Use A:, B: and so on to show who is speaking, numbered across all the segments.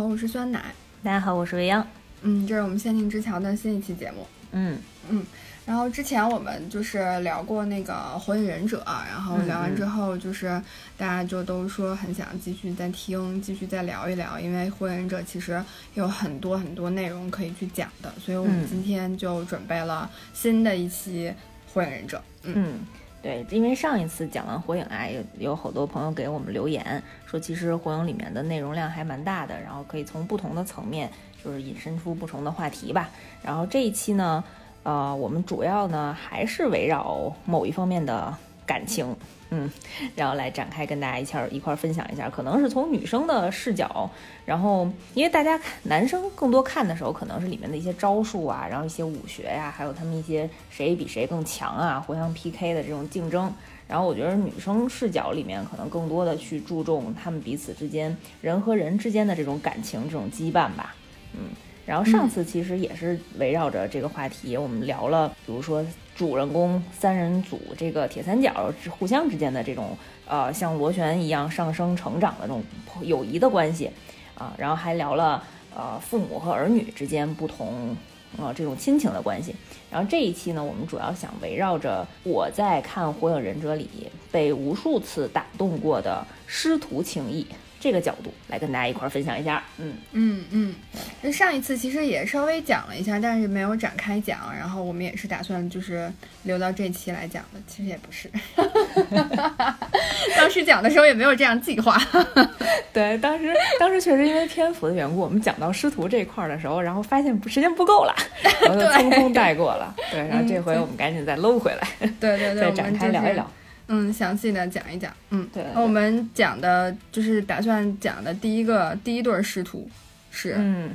A: 好，我是酸奶。
B: 大家好，我是未央。
A: 嗯，这是我们仙境之桥的新一期节目。
B: 嗯
A: 嗯，然后之前我们就是聊过那个《火影忍者》，然后聊完之后，就是大家就都说很想继续再听，继续再聊一聊，因为《火影忍者》其实有很多很多内容可以去讲的，所以我们今天就准备了新的一期《火影忍者》。
B: 嗯。对，因为上一次讲完火影啊，有有好多朋友给我们留言说，其实火影里面的内容量还蛮大的，然后可以从不同的层面，就是引申出不同的话题吧。然后这一期呢，呃，我们主要呢还是围绕某一方面的感情。嗯，然后来展开跟大家一块儿一块儿分享一下，可能是从女生的视角，然后因为大家看男生更多看的时候，可能是里面的一些招数啊，然后一些武学呀，还有他们一些谁比谁更强啊，互相 PK 的这种竞争。然后我觉得女生视角里面可能更多的去注重他们彼此之间人和人之间的这种感情这种羁绊吧。嗯，然后上次其实也是围绕着这个话题，我们聊了，比如说。主人公三人组这个铁三角互相之间的这种呃像螺旋一样上升成长的这种友谊的关系啊，然后还聊了呃父母和儿女之间不同呃这种亲情的关系。然后这一期呢，我们主要想围绕着我在看《火影忍者》里被无数次打动过的师徒情谊。这个角度来跟大家一块儿分享一下，
A: 嗯。嗯嗯，那上一次其实也稍微讲了一下，但是没有展开讲，然后我们也是打算就是留到这期来讲的，其实也不是，当时讲的时候也没有这样计划，
B: 对，当时当时确实因为篇幅的缘故，我们讲到师徒这块儿的时候，然后发现时间不够了，然后就匆匆带过了，对，然后这回我们赶紧再搂回来，
A: 对对对，
B: 再展开聊一聊。
A: 嗯，详细的讲一讲。嗯，
B: 对。
A: 那我们讲的就是打算讲的第一个第一对师徒是，
B: 嗯，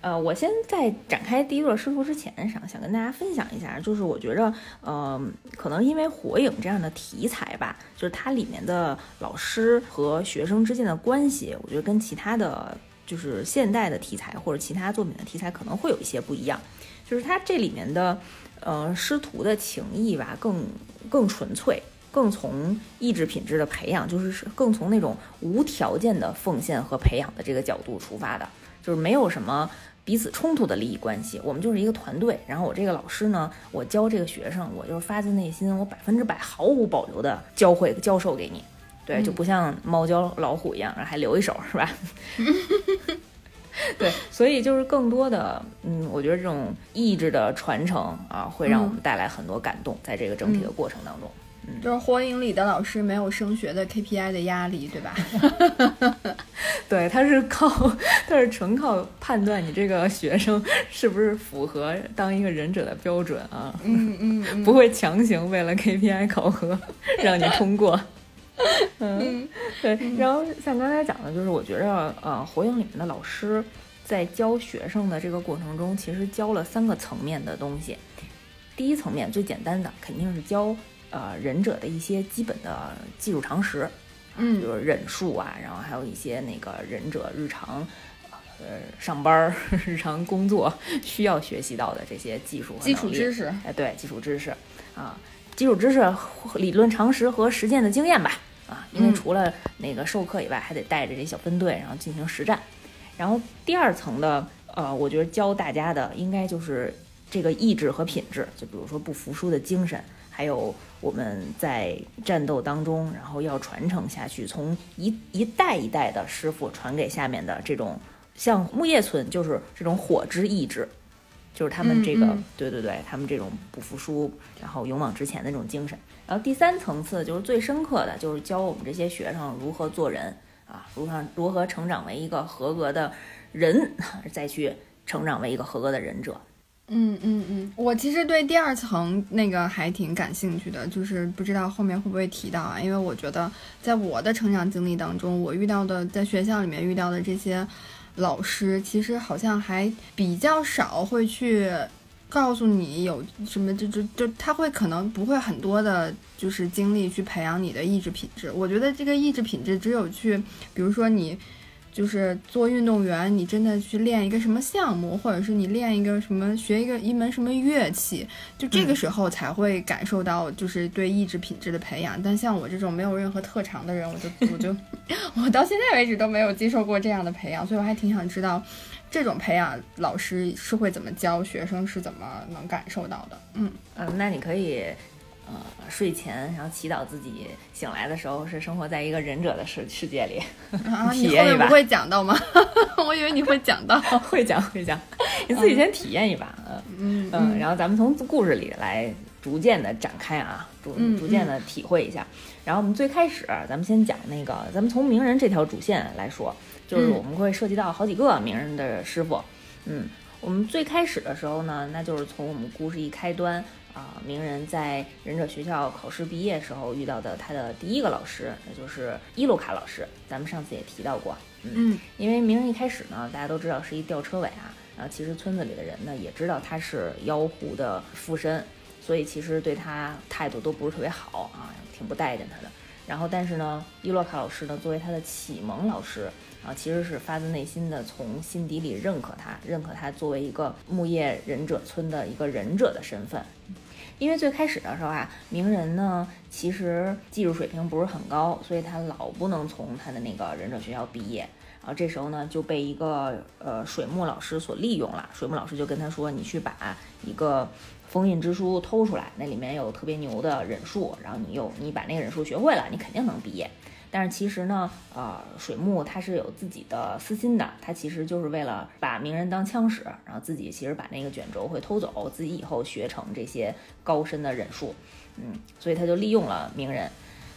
B: 呃，我先在展开第一对师徒之前，想想跟大家分享一下，就是我觉着，呃，可能因为火影这样的题材吧，就是它里面的老师和学生之间的关系，我觉得跟其他的就是现代的题材或者其他作品的题材可能会有一些不一样，就是它这里面的，呃，师徒的情谊吧，更更纯粹。更从意志品质的培养，就是更从那种无条件的奉献和培养的这个角度出发的，就是没有什么彼此冲突的利益关系。我们就是一个团队。然后我这个老师呢，我教这个学生，我就是发自内心，我百分之百毫无保留的教会教授给你。对，就不像猫教老虎一样，还留一手，是吧？对，所以就是更多的，嗯，我觉得这种意志的传承啊，会让我们带来很多感动，在这个整体的过程当中。
A: 就是火影里的老师没有升学的 KPI 的压力，对吧？
B: 对，他是靠，他是纯靠判断你这个学生是不是符合当一个忍者的标准
A: 啊。嗯嗯，
B: 不会强行为了 KPI 考核 让你通过。嗯，对。然后像刚才讲的，就是我觉着，呃，火影里面的老师在教学生的这个过程中，其实教了三个层面的东西。第一层面最简单的肯定是教。呃，忍者的一些基本的技术常识，
A: 嗯，
B: 比如忍术啊，然后还有一些那个忍者日常，呃，上班儿、日常工作需要学习到的这些技术
A: 基础知识，
B: 哎，对，基础知识啊，基础知识、理论常识和实践的经验吧，啊，因为除了那个授课以外，还得带着这小分队，然后进行实战。然后第二层的，呃，我觉得教大家的应该就是这个意志和品质，就比如说不服输的精神。还有我们在战斗当中，然后要传承下去，从一一代一代的师傅传给下面的这种，像木叶村就是这种火之意志，就是他们这个，对对对，他们这种不服输，然后勇往直前的这种精神。然后第三层次就是最深刻的，就是教我们这些学生如何做人啊，如何如何成长为一个合格的人，再去成长为一个合格的忍者。
A: 嗯嗯嗯，我其实对第二层那个还挺感兴趣的，就是不知道后面会不会提到啊？因为我觉得在我的成长经历当中，我遇到的在学校里面遇到的这些老师，其实好像还比较少会去告诉你有什么，就就就他会可能不会很多的，就是精力去培养你的意志品质。我觉得这个意志品质只有去，比如说你。就是做运动员，你真的去练一个什么项目，或者是你练一个什么学一个一门什么乐器，就这个时候才会感受到就是对意志品质的培养。但像我这种没有任何特长的人，我就我就 我到现在为止都没有接受过这样的培养，所以我还挺想知道这种培养老师是会怎么教学生，是怎么能感受到的。嗯
B: 嗯，那你可以。呃，睡前然后祈祷自己醒来的时候是生活在一个忍者的世世界里，
A: 啊，
B: 体验一把。
A: 不会讲到吗？我以为你会讲到，
B: 会讲会讲，你自己先体验一把，嗯嗯，然后咱们从故事里来逐渐的展开啊，逐逐渐的体会一下。然后我们最开始，咱们先讲那个，咱们从名人这条主线来说，就是我们会涉及到好几个名人的师傅。嗯，我们最开始的时候呢，那就是从我们故事一开端。啊，鸣人在忍者学校考试毕业时候遇到的他的第一个老师，那就是伊鲁卡老师。咱们上次也提到过，嗯，因为鸣人一开始呢，大家都知道是一吊车尾啊，然后其实村子里的人呢也知道他是妖狐的附身，所以其实对他态度都不是特别好啊，挺不待见他的。然后，但是呢，伊洛卡老师呢，作为他的启蒙老师啊，其实是发自内心的从心底里认可他，认可他作为一个木叶忍者村的一个忍者的身份。因为最开始的时候啊，鸣人呢其实技术水平不是很高，所以他老不能从他的那个忍者学校毕业。然后这时候呢就被一个呃水木老师所利用了。水木老师就跟他说：“你去把一个封印之书偷出来，那里面有特别牛的忍术，然后你又你把那个忍术学会了，你肯定能毕业。”但是其实呢，呃，水木他是有自己的私心的，他其实就是为了把鸣人当枪使，然后自己其实把那个卷轴会偷走，自己以后学成这些高深的忍术，嗯，所以他就利用了鸣人，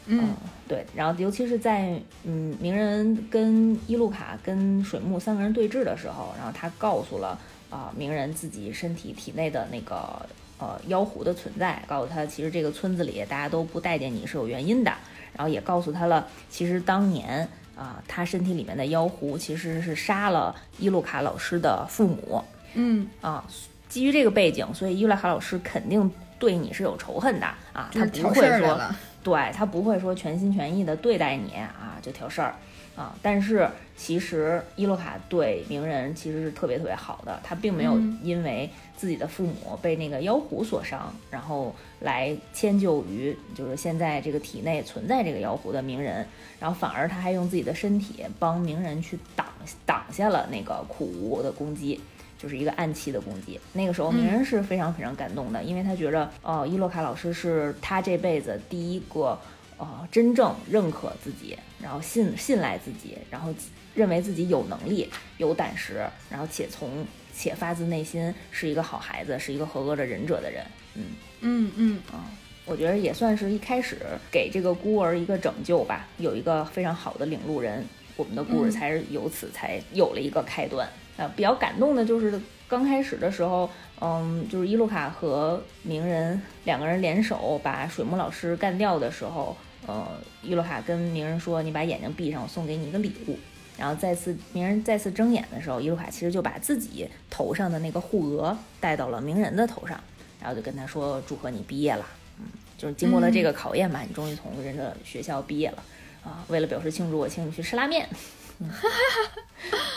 A: 嗯，
B: 对，然后尤其是在嗯鸣人跟伊路卡跟水木三个人对峙的时候，然后他告诉了啊鸣人自己身体体内的那个呃妖狐的存在，告诉他其实这个村子里大家都不待见你是有原因的。然后也告诉他了，其实当年啊，他身体里面的妖狐其实是杀了伊路卡老师的父母。
A: 嗯
B: 啊，基于这个背景，所以伊路卡老师肯定对你是有仇恨的啊，他不会说，对他不会说全心全意的对待你啊，就挑事儿。啊，但是其实伊洛卡对鸣人其实是特别特别好的，他并没有因为自己的父母被那个妖狐所伤，然后来迁就于就是现在这个体内存在这个妖狐的鸣人，然后反而他还用自己的身体帮鸣人去挡挡下了那个苦无的攻击，就是一个暗器的攻击。那个时候鸣人是非常非常感动的，因为他觉着哦，伊洛卡老师是他这辈子第一个。呃，真正认可自己，然后信信赖自己，然后认为自己有能力、有胆识，然后且从且发自内心是一个好孩子，是一个合格的忍者的人。嗯
A: 嗯嗯
B: 啊，我觉得也算是一开始给这个孤儿一个拯救吧，有一个非常好的领路人，我们的故事才是由此才有了一个开端。啊，比较感动的就是刚开始的时候，嗯，就是伊路卡和鸣人两个人联手把水木老师干掉的时候。呃，伊路卡跟鸣人说：“你把眼睛闭上，我送给你一个礼物。”然后再次鸣人再次睁眼的时候，伊路卡其实就把自己头上的那个护额戴到了鸣人的头上，然后就跟他说：“祝贺你毕业了，嗯，就是经过了这个考验吧，你终于从人的学校毕业了啊！为了表示庆祝，我请你去吃拉面。”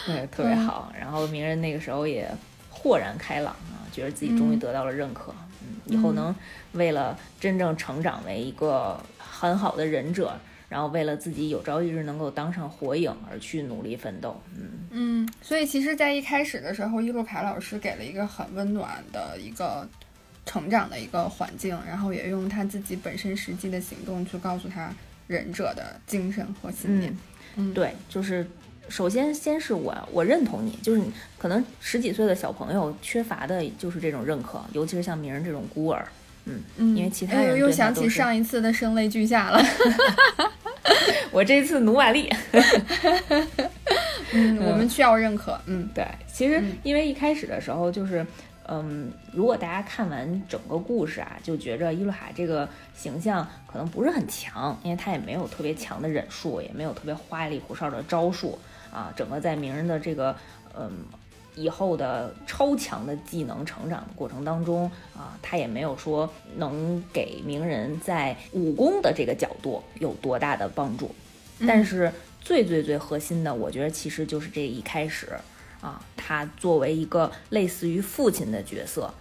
B: 对，特别好。然后鸣人那个时候也豁然开朗啊，觉得自己终于得到了认可，嗯，以后能为了真正成长为一个。很好的忍者，然后为了自己有朝一日能够当上火影而去努力奋斗。嗯
A: 嗯，所以其实，在一开始的时候，伊路卡老师给了一个很温暖的一个成长的一个环境，然后也用他自己本身实际的行动去告诉他忍者的精神和信念。
B: 嗯，对，就是首先先是我我认同你，就是可能十几岁的小朋友缺乏的就是这种认可，尤其是像鸣人这种孤儿。嗯嗯，因为其他人
A: 又想起上一次的声泪俱下了。
B: 我这次努瓦利。
A: 嗯，我们需要认可。嗯，
B: 对，其实因为一开始的时候就是，嗯，如果大家看完整个故事啊，就觉着伊露卡这个形象可能不是很强，因为他也没有特别强的忍术，也没有特别花里胡哨的招数啊，整个在鸣人的这个，嗯。以后的超强的技能成长的过程当中啊，他也没有说能给鸣人在武功的这个角度有多大的帮助。但是最最最核心的，我觉得其实就是这一开始啊，他作为一个类似于父亲的角色，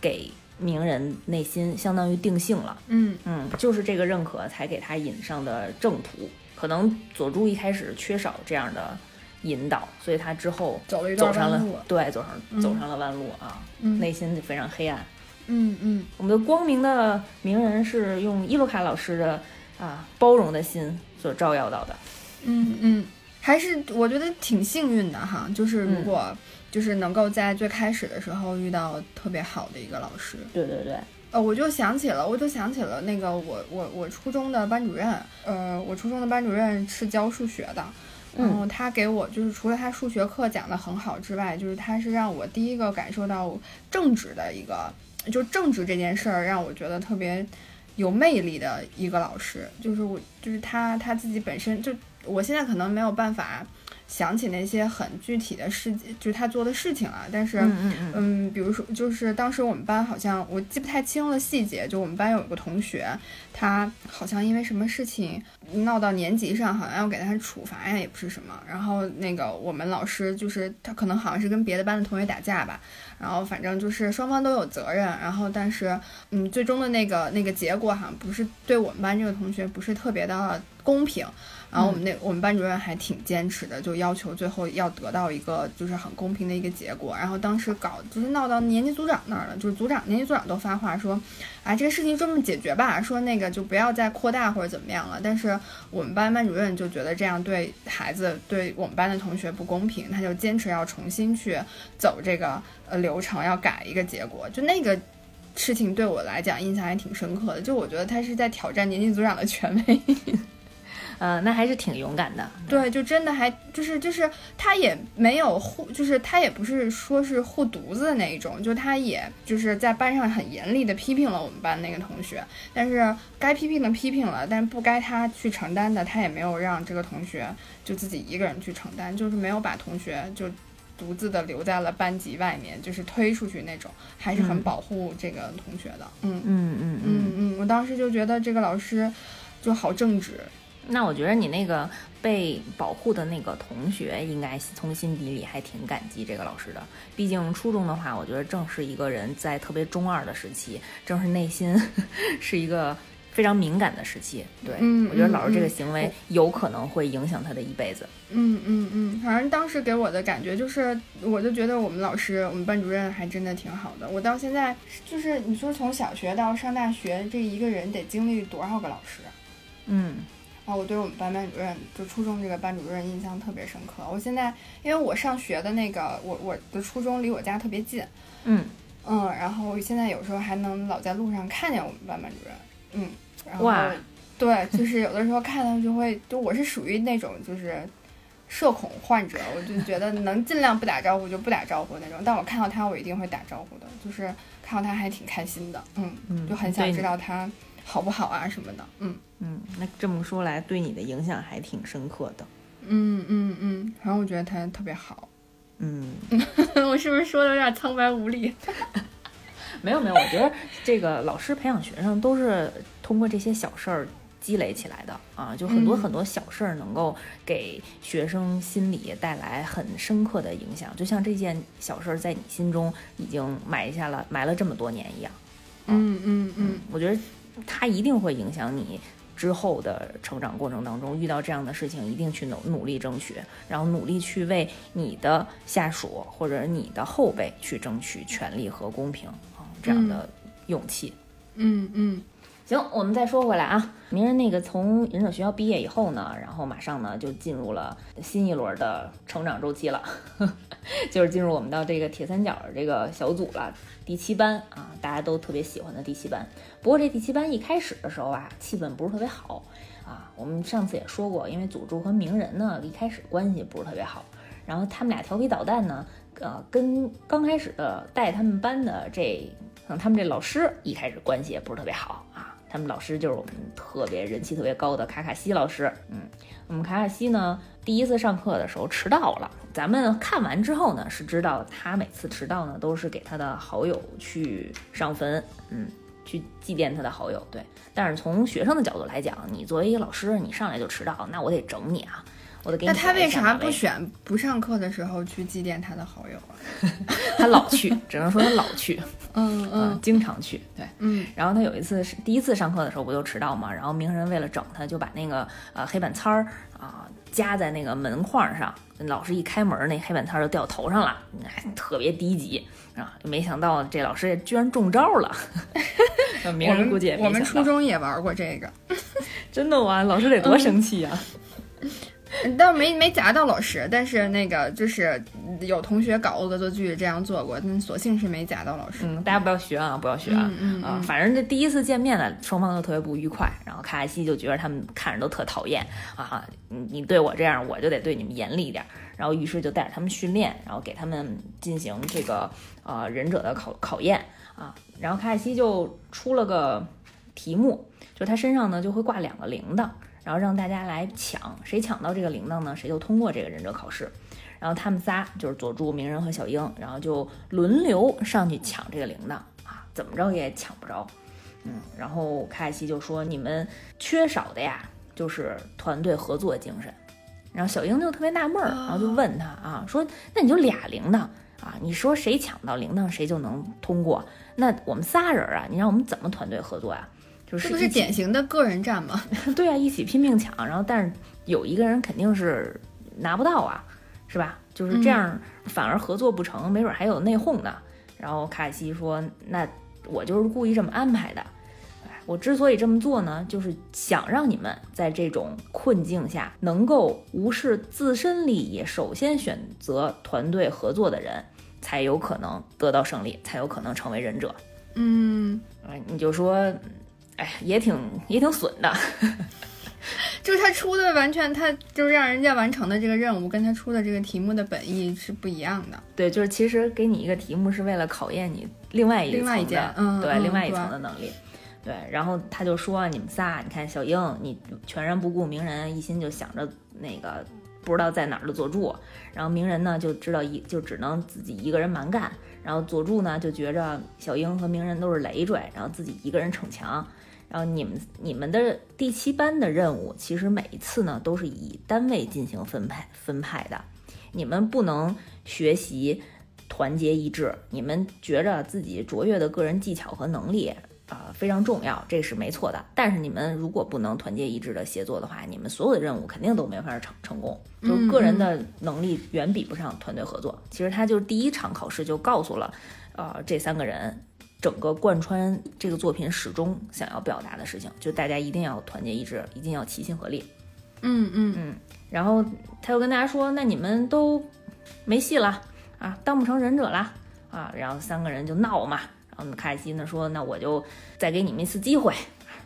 B: 给鸣人内心相当于定性了。
A: 嗯
B: 嗯，就是这个认可才给他引上的正途。可能佐助一开始缺少这样的引导，所以他之后
A: 走了一
B: 走上了。对走上
A: 嗯
B: 走上了弯路啊，
A: 嗯
B: 内心就非常黑暗。
A: 嗯嗯
B: 我们的光明的名人是用伊洛卡老师的啊包容的心所照耀到的。
A: 嗯嗯，还是我觉得挺幸运的哈，就是如
B: 嗯
A: 果就是能够在最开始的时候遇到特别好的一个老师。
B: 对对对，
A: 呃，我就想起了，我就想起了那个我我我初中的班主任，呃，我初中的班主任是教数学的，然后他给我就是除了他数学课讲的很好之外，就是他是让我第一个感受到政治的一个，就政治这件事儿让我觉得特别有魅力的一个老师，就是我就是他他自己本身就我现在可能没有办法想起那些很具体的事，就是他做的事情了，但是。
B: 嗯嗯嗯
A: 嗯，比如说，就是当时我们班好像我记不太清了细节，就我们班有一个同学，他好像因为什么事情闹到年级上，好像要给他处罚呀，也不是什么。然后那个我们老师就是他可能好像是跟别的班的同学打架吧，然后反正就是双方都有责任。然后但是嗯，最终的那个那个结果好像不是对我们班这个同学不是特别的公平。然后我们那我们班主任还挺坚持的，就要求最后要得到一个就是很公平的一个结果。然后当时搞就是闹到年级组长那儿了，就是组长年级组长都发话说，啊这个事情这么解决吧，说那个就不要再扩大或者怎么样了。但是我们班班主任就觉得这样对孩子对我们班的同学不公平，他就坚持要重新去走这个呃流程，要改一个结果。就那个。事情对我来讲印象还挺深刻的，就我觉得他是在挑战年级组长的权威。
B: 呃，那还是挺勇敢的。
A: 对，就真的还就是就是他也没有护，就是他也不是说是护犊子的那一种，就他也就是在班上很严厉的批评了我们班那个同学，但是该批评的批评了，但是不该他去承担的，他也没有让这个同学就自己一个人去承担，就是没有把同学就独自的留在了班级外面，就是推出去那种，还是很
B: 嗯
A: 保护这个同学的。嗯
B: 嗯嗯嗯。
A: 嗯嗯，我当时就觉得这个老师就好正直。
B: 那我觉得你那个被保护的那个同学，应该从心底里还挺感激这个老师的。毕竟初中的话，我觉得正是一个人在特别中二的时期，正是内心是一个非常敏感的时期。对，
A: 嗯
B: 我觉得老师这个
A: 嗯
B: 行为有可能会影响他的一辈子。
A: 嗯嗯嗯，反正当时给我的感觉就是，我就觉得我们老师，我们班主任还真的挺好的。我到现在就是，你说从小学到上大学，这一个人得经历多少个老师？
B: 嗯
A: 啊，我对我们班班主任，就初中这个班主任印象特别深刻。我现在因为我上学的那个，我我的初中离我家特别近，
B: 嗯，
A: 嗯，然后我现在有时候还能老在路上看见我们班班主任，嗯，然后
B: 哇
A: 对，就是有的时候看到就会，就我是属于那种就是社恐患者，我就觉得能尽量不打招呼就不打招呼那种，但我看到他我一定会打招呼的，就是看到他还挺开心的，嗯，
B: 嗯
A: 就很想知道他好不好啊什么的，嗯
B: 嗯，那这么说来，对你的影响还挺深刻的。
A: 嗯嗯嗯，然后我觉得他特别好，
B: 嗯，
A: 我是不是说的有点苍白无力？
B: 没有没有，我觉得这个老师培养学生都是通过这些小事儿积累起来的啊，就很多
A: 嗯
B: 很多小事儿能够给学生心理带来很深刻的影响，就像这件小事儿在你心中已经埋下了埋了这么多年一样。
A: 嗯嗯嗯，
B: 我觉得它一定会影响你之后的成长过程当中，遇到这样的事情，一定去努努力争取，然后努力去为你的下属或者你的后辈去争取权利和公平啊，这样的勇气。
A: 嗯嗯
B: 行，我们再说回来啊，鸣人那个从忍者学校毕业以后呢，然后马上呢就进入了新一轮的成长周期了，就是进入我们到这个铁三角这个小组了，第七班啊，大家都特别喜欢的第七班。不过这第七班一开始的时候啊，气氛不是特别好啊，我们上次也说过，因为佐助和鸣人呢一开始关系不是特别好，然后他们俩调皮捣蛋呢，呃，跟刚开始的带他们班的这，嗯，他们这老师一开始关系也不是特别好啊。他们老师就是我们特别人气特别高的卡卡西老师，嗯，我们卡卡西呢第一次上课的时候迟到了，咱们看完之后呢是知道他每次迟到呢都是给他的好友去上坟，嗯，去祭奠他的好友，对。但是从学生的角度来讲，你作为一个老师，你上来就迟到，那我得整你啊。我都给你。
A: 那他为啥不选不上课的时候去祭奠他的好友啊？
B: 他老去，只能说他老去，
A: 嗯嗯，
B: 经常去。对，
A: 嗯。
B: 然后他有一次是第一次上课的时候不就迟到嘛，然后鸣人为了整他，就把那个呃黑板擦儿啊夹在那个门框上，老师一开门，那黑板擦就掉头上了，特别低级啊！没想到这老师居然中招了。鸣人估计也
A: 我们初中也玩过这个，
B: 真的哇，老师得多生气呀！
A: 倒没没夹到老师，但是那个就是有同学搞恶作剧这样做过，但所幸是没夹到老师。
B: 嗯，大家不要学啊，不要学啊！啊，反正这第一次见面呢，双方都特别不愉快。然后卡卡西就觉得他们看着都特讨厌啊，你你对我这样，我就得对你们严厉一点。然后于是就带着他们训练，然后给他们进行这个呃忍者的考考验啊。然后卡卡西就出了个题目，就他身上呢就会挂两个铃铛。然后让大家来抢，谁抢到这个铃铛呢？谁就通过这个忍者考试。然后他们仨就是佐助、鸣人和小樱，然后就轮流上去抢这个铃铛啊，怎么着也抢不着。嗯，然后卡卡西就说：“你们缺少的呀，就是团队合作精神。”然后小樱就特别纳闷儿，然后就问他啊，说：“那你就俩铃铛啊？你说谁抢到铃铛谁就能通过？那我们仨人啊，你让我们怎么团队合作呀？”
A: 这不是典型的个人战吗？
B: 对啊，一起拼命抢，然后但是有一个人肯定是拿不到啊，是吧？就是这样，反而合作不成，没准还有内讧呢。然后卡西说：“那我就是故意这么安排的。我之所以这么做呢，就是想让你们在这种困境下能够无视自身利益，首先选择团队合作的人，才有可能得到胜利，才有可能成为忍者。”
A: 嗯，
B: 你就说。哎，也挺也挺损的，
A: 就是他出的完全，他就是让人家完成的这个任务，跟他出的这个题目的本意是不一样的。
B: 对，就是其实给你一个题目是为了考验你另外一
A: 另外一件，
B: 嗯，对，另外一层的能力。对，然后他就说：“你们仨，你看小英，你全然不顾鸣人，一心就想着那个不知道在哪儿的佐助，然后鸣人呢就知道一就只能自己一个人蛮干，然后佐助呢就觉着小英和鸣人都是累赘，然后自己一个人逞强。”然后你们你们的第七班的任务，其实每一次呢都是以单位进行分派分派的。你们不能学习团结一致，你们觉着自己卓越的个人技巧和能力啊非常重要，这是没错的。但是你们如果不能团结一致的协作的话，你们所有的任务肯定都没法成成功。就是个人的能力远比不上团队合作。其实他就是第一场考试就告诉了，呃这三个人。整个贯穿这个作品始终想要表达的事情，就大家一定要团结一致，一定要齐心合力。
A: 嗯嗯
B: 嗯。然后他又跟大家说：“那你们都没戏了啊，当不成忍者了啊。”然后三个人就闹嘛。然后卡西呢说：“那我就再给你们一次机会。”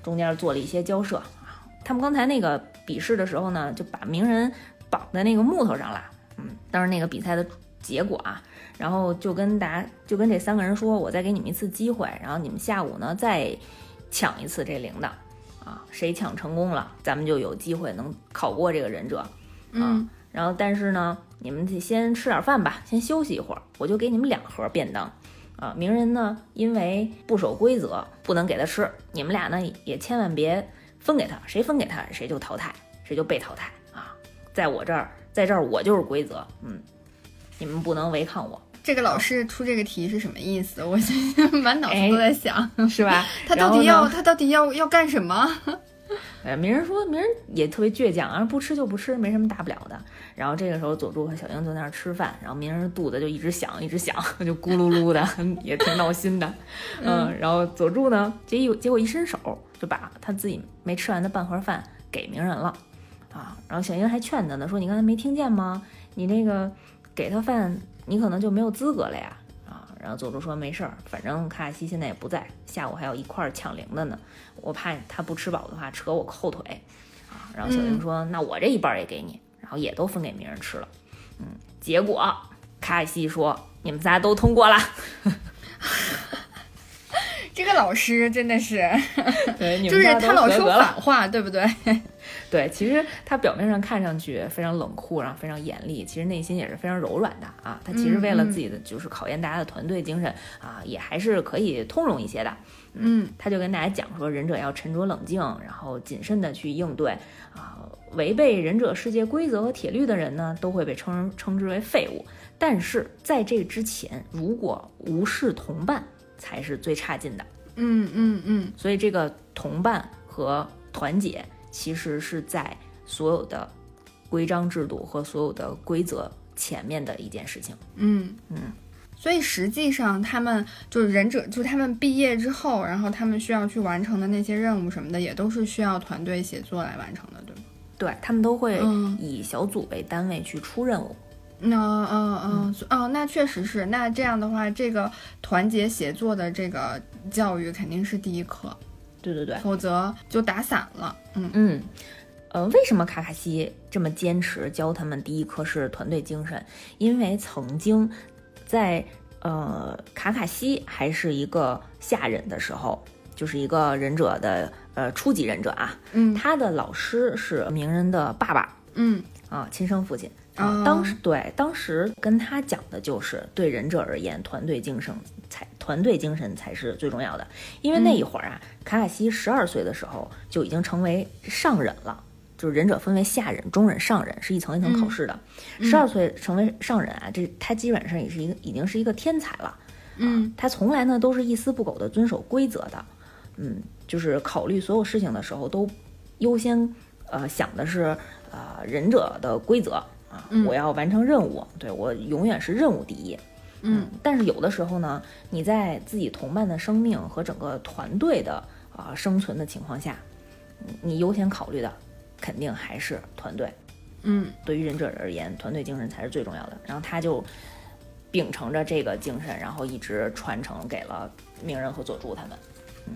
B: 中间做了一些交涉啊。他们刚才那个比试的时候呢，就把鸣人绑在那个木头上了。嗯，当时那个比赛的结果啊。然后就跟大家，就跟这三个人说，我再给你们一次机会，然后你们下午呢再抢一次这铃铛，啊，谁抢成功了，咱们就有机会能考过这个忍者，
A: 嗯，
B: 然后但是呢，你们得先吃点饭吧，先休息一会儿，我就给你们两盒便当，啊，鸣人呢因为不守规则不能给他吃，你们俩呢也千万别分给他，谁分给他谁就淘汰，谁就被淘汰啊，在我这儿，在这儿我就是规则，嗯，你们不能违抗我。
A: 这个老师出这个题是什么意思？我现在 满脑子都在想，
B: 是吧？
A: 他到底要他到底要要干什么？
B: 哎，鸣人说，鸣人也特别倔强啊，不吃就不吃，没什么大不了的。然后这个时候，佐助和小樱就在那儿吃饭，然后鸣人肚子就一直响，一直响，就咕噜噜的，也挺闹心的。嗯，然后佐助呢，结一结果一伸手就把他自己没吃完的半盒饭给鸣人了啊。然后小樱还劝他呢，说你刚才没听见吗？你那个给他饭。你可能就没有资格了呀，啊！然后佐助说没事儿，反正卡卡西现在也不在，下午还有一块儿抢铃的呢，我怕他不吃饱的话扯我后腿，啊！然后小樱说那我这一半也给你，然后也都分给鸣人吃了，嗯，结果卡卡西说你们仨都通过了，
A: 这个老师真的是，
B: 对，
A: 就是他老说反话，对不对？
B: 对，其实他表面上看上去非常冷酷，然后非常严厉，其实内心也是非常柔软的啊。他其实为了自己的就是考验大家的团队精神啊，也还是可以通融一些的。
A: 嗯
B: 他就跟大家讲说，忍者要沉着冷静，然后谨慎的去应对啊。违背忍者世界规则和铁律的人呢，都会被称称之为废物。但是在这之前，如果无视同伴，才是最差劲的。
A: 嗯嗯嗯
B: 所以这个同伴和团结，其实是在所有的规章制度和所有的规则前面的一件事情。
A: 嗯
B: 嗯。
A: 所以实际上，他们就是忍者，就他们毕业之后，然后他们需要去完成的那些任务什么的，也都是需要团队协作来完成的，对吗？
B: 对他们都会
A: 嗯
B: 以小组为单位去出任务。
A: 那嗯嗯哦，那确实是。那这样的话，这个团结协作的这个教育肯定是第一课，
B: 对对对，
A: 否则就打散了。嗯。
B: 嗯，呃，为什么卡卡西这么坚持教他们第一课是团队精神？因为曾经在呃卡卡西还是一个下忍的时候，就是一个忍者的呃初级忍者啊，
A: 嗯。
B: 他的老师是鸣人的爸爸。
A: 嗯。
B: 啊，亲生父亲。
A: 哦
B: 啊，当时对，当时跟他讲的就是，对忍者而言，团队精神才团队精神才是最重要的。因为那一会儿啊，卡卡西十二岁的时候就已经成为上忍了，就是忍者分为下忍、中忍、上忍，是一层一层考试的。十二、岁成为上忍啊，这他基本上也是一个已经是一个天才了。
A: 嗯
B: 他从来呢都是一丝不苟的遵守规则的，嗯，就是考虑所有事情的时候都优先呃想的是呃忍者的规则啊，
A: 嗯
B: 我要完成任务，对我永远是任务第一。
A: 嗯
B: 但是有的时候呢，你在自己同伴的生命和整个团队的啊、生存的情况下，嗯你优先考虑的肯定还是团队。
A: 嗯
B: 对于忍者而言，团队精神才是最重要的。然后他就秉承着这个精神，然后一直传承给了鸣人和佐助他们。
A: 嗯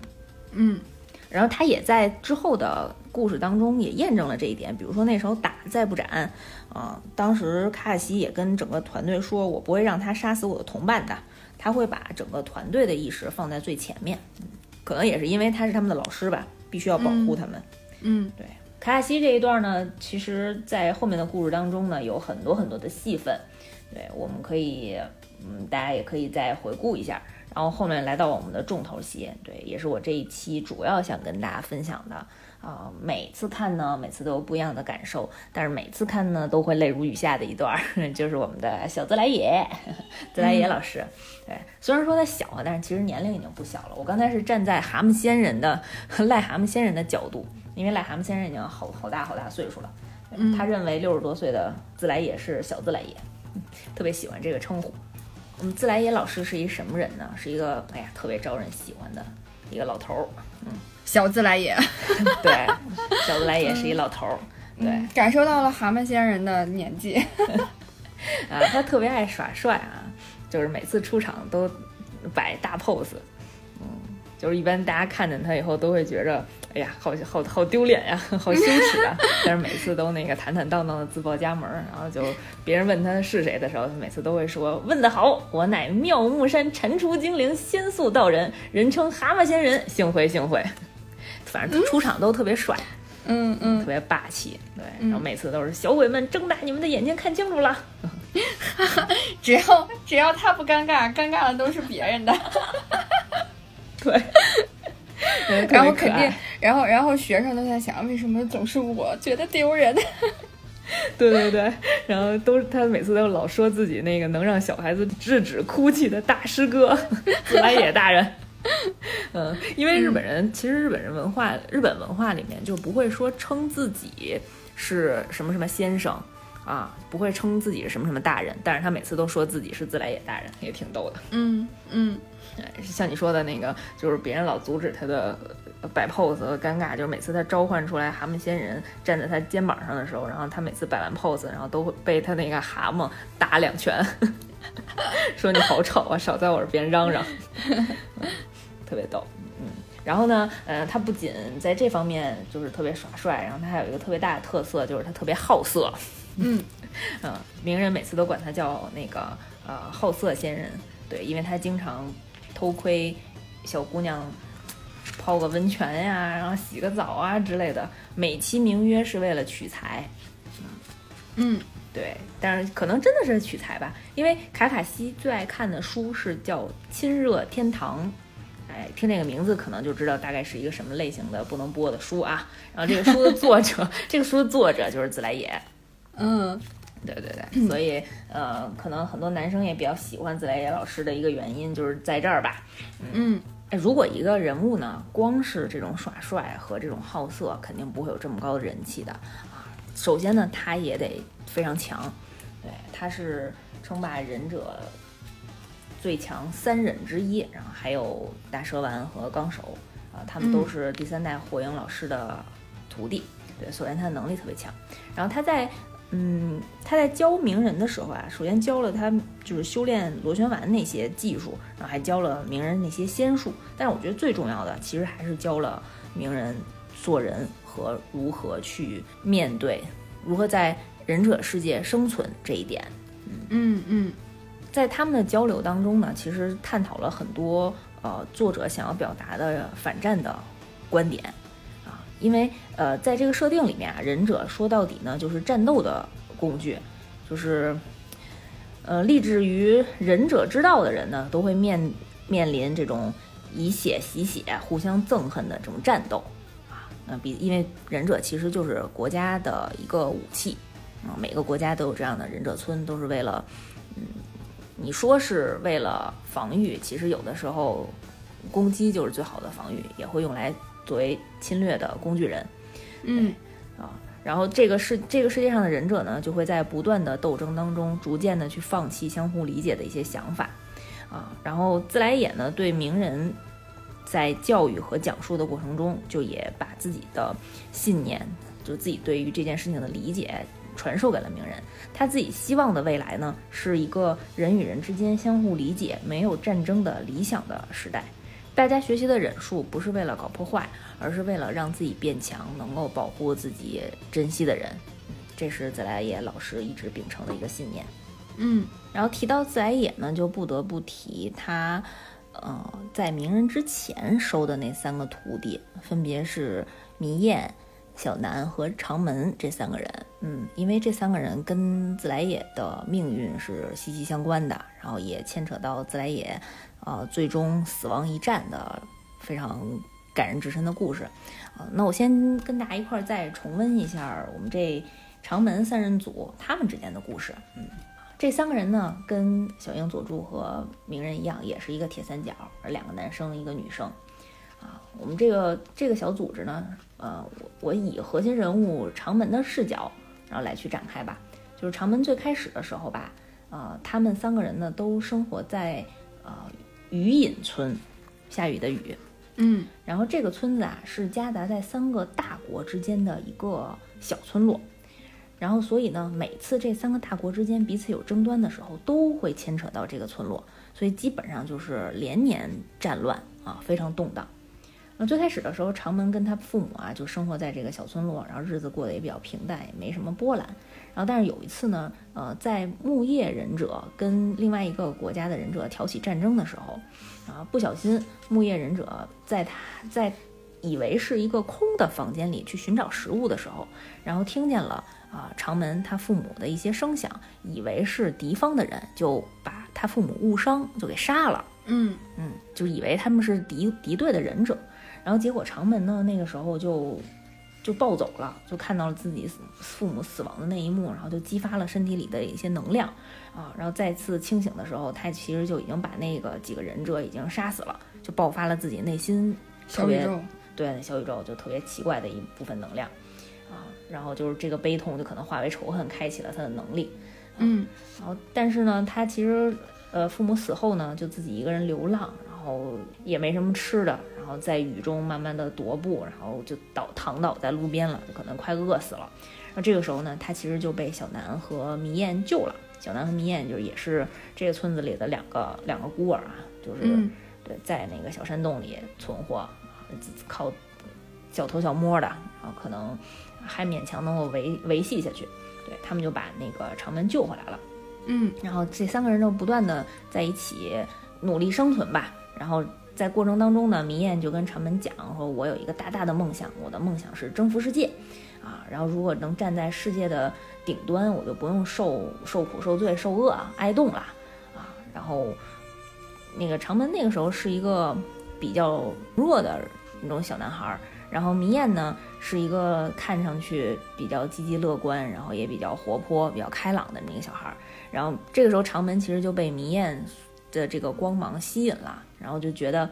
A: 嗯
B: 然后他也在之后的故事当中也验证了这一点，比如说那时候打再不斩，啊、当时卡卡西也跟整个团队说，我不会让他杀死我的同伴的，他会把整个团队的意识放在最前面。嗯可能也是因为他是他们的老师吧，必须要保护他们。
A: 嗯
B: 对，卡卡西这一段呢，其实在后面的故事当中呢，有很多很多的戏份，对，我们可以，嗯，大家也可以再回顾一下。然后后面来到我们的重头戏，对，也是我这一期主要想跟大家分享的啊、每次看呢，每次都有不一样的感受，但是每次看呢，都会泪如雨下的一段儿，就是我们的小自来也，自来也老师。对，虽然说他小啊，但是其实年龄已经不小了。我刚才是站在蛤蟆仙人的癞蛤蟆仙人的角度，因为癞蛤蟆仙人已经好好大好大岁数了，
A: 嗯
B: 他认为六十多岁的自来也是小自来也，嗯 特别喜欢这个称呼。我们自来也老师是一什么人呢？是一个哎呀特别招人喜欢的一个老头儿。
A: 小自来也，
B: 对，小自来也是一老头儿。对
A: 嗯感受到了蛤蟆仙人的年纪。
B: 啊，他特别爱耍帅啊，就是每次出场都摆大 pose。嗯，就是一般大家看见他以后都会觉着，哎呀，好好好丢脸呀，好羞耻啊。但是每次都那个坦坦荡荡的自报家门儿，然后就别人问他是谁的时候，他每次都会说：“问得好，我乃妙木山蟾蜍精灵仙宿道人，人称蛤蟆仙人，幸会幸会。”反正出场都特别帅，
A: 嗯嗯
B: 特别霸气，对，然后每次都是小鬼们睁大你们的眼睛看清楚了，
A: 只要只要他不尴尬，尴尬的都是别人的。
B: 对，
A: 然
B: 然
A: 后肯定，然后然后学生都在想，为什么总是我觉得丢人？
B: 对对对，然后都是他每次都老说自己那个能让小孩子制止哭泣的大师哥自来也大人。嗯，因为日本人、其实日本人文化，日本文化里面就不会说称自己是什么什么先生啊，不会称自己是什么什么大人，但是他每次都说自己是自来也大人，也挺逗的。
A: 嗯嗯。
B: 哎像你说的那个，就是别人老阻止他的呃摆 pose 和尴尬，就是每次他召唤出来蛤蟆仙人站在他肩膀上的时候，然后他每次摆完 pose，然后都会被他那个蛤蟆打两拳，说你好丑啊，少在我耳边嚷嚷，嗯 特别逗。嗯，然后呢，呃，他不仅在这方面就是特别耍帅，然后他还有一个特别大的特色，就是他特别好色。
A: 嗯
B: 嗯，名人每次都管他叫那个呃好色仙人，对，因为他经常偷窥小姑娘泡个温泉呀，然后洗个澡啊之类的，美其名曰是为了取材。
A: 嗯
B: 对，但是可能真的是取材吧，因为卡卡西最爱看的书是叫《亲热天堂》，哎，听这个名字可能就知道大概是一个什么类型的不能播的书啊。然后这个书的作者，这个书的作者就是自来也。
A: 嗯，
B: 对对对，所以呃，可能很多男生也比较喜欢自来也老师的一个原因就是在这儿吧。
A: 嗯，
B: 哎，如果一个人物呢，光是这种耍帅和这种好色，肯定不会有这么高的人气的啊。首先呢，他也得非常强，对，他是称霸忍者。最强三忍之一，然后还有大蛇丸和纲手，啊，他们都是第三代火影老师的徒弟。对，首先他的能力特别强。然后他在，嗯，他在教鸣人的时候啊，首先教了他就是修炼螺旋丸那些技术，然后还教了鸣人那些仙术。但是我觉得最重要的，其实还是教了鸣人做人和如何去面对，如何在忍者世界生存这一点。
A: 嗯嗯。
B: 在他们的交流当中呢，其实探讨了很多呃作者想要表达的反战的观点啊，因为呃在这个设定里面啊，忍者说到底呢就是战斗的工具，就是呃立志于忍者之道的人呢都会面面临这种以血洗血、互相憎恨的这种战斗啊，那比因为忍者其实就是国家的一个武器啊，每个国家都有这样的忍者村，都是为了。你说是为了防御，其实有的时候攻击就是最好的防御，也会用来作为侵略的工具人。
A: 嗯
B: 啊，然后这个世这个世界上的忍者呢，就会在不断的斗争当中，逐渐的去放弃相互理解的一些想法啊。然后自来也呢，对鸣人在教育和讲述的过程中，就也把自己的信念，就自己对于这件事情的理解。传授给了鸣人，他自己希望的未来呢，是一个人与人之间相互理解、没有战争的理想的时代。大家学习的忍术不是为了搞破坏，而是为了让自己变强，能够保护自己珍惜的人。这是自来也老师一直秉承的一个信念。
A: 嗯，
B: 然后提到自来也呢，就不得不提他，呃，在鸣人之前收的那三个徒弟，分别是迷燕。小南和长门这三个人，嗯，因为这三个人跟自来也的命运是息息相关的，然后也牵扯到自来也，呃，最终死亡一战的非常感人至深的故事，啊，那我先跟大家一块儿再重温一下我们这长门三人组他们之间的故事，嗯，这三个人呢，跟小樱佐助和鸣人一样，也是一个铁三角，而两个男生，一个女生。啊，我们这个这个小组织呢，呃，我我以核心人物长门的视角，然后来去展开吧。就是长门最开始的时候吧，呃，他们三个人呢都生活在呃雨隐村，下雨的雨，
A: 嗯，
B: 然后这个村子啊是夹杂在三个大国之间的一个小村落，然后所以呢，每次这三个大国之间彼此有争端的时候，都会牵扯到这个村落，所以基本上就是连年战乱啊，非常动荡。那最开始的时候，长门跟他父母啊就生活在这个小村落，然后日子过得也比较平淡，也没什么波澜。然后，但是有一次呢，呃，在木叶忍者跟另外一个国家的忍者挑起战争的时候，啊，不小心木叶忍者在他在以为是一个空的房间里去寻找食物的时候，然后听见了啊长门他父母的一些声响，以为是敌方的人，就把他父母误伤，就给杀了。
A: 嗯
B: 嗯，就以为他们是敌敌对的忍者。然后结果长门呢，那个时候就就暴走了，就看到了自己父母死亡的那一幕，然后就激发了身体里的一些能量啊，然后再次清醒的时候，他其实就已经把那个几个忍者已经杀死了，就爆发了自己内心特别对小宇宙就特别奇怪的一部分能量啊，然后就是这个悲痛就可能化为仇恨，开启了他的能力，
A: 嗯，
B: 然后但是呢，他其实呃父母死后呢，就自己一个人流浪，然后也没什么吃的。然后在雨中慢慢的踱步，然后就倒躺倒在路边了，就可能快饿死了。那这个时候呢，他其实就被小南和迷燕救了。小南和迷燕就是也是这个村子里的两个两个孤儿啊，就是对在那个小山洞里存活，靠小偷小摸的，然后可能还勉强能够维维系下去。对他们就把那个长门救回来了。
A: 嗯，
B: 然后这三个人就不断的在一起努力生存吧，然后。在过程当中呢，迷燕就跟长门讲说：“我有一个大大的梦想，我的梦想是征服世界，啊，然后如果能站在世界的顶端，我就不用受受苦受罪受饿挨冻了，啊，然后那个长门那个时候是一个比较弱的那种小男孩。然后迷燕呢，是一个看上去比较积极乐观，然后也比较活泼、比较开朗的那个小孩。然后这个时候，长门其实就被迷燕的这个光芒吸引了，然后就觉得，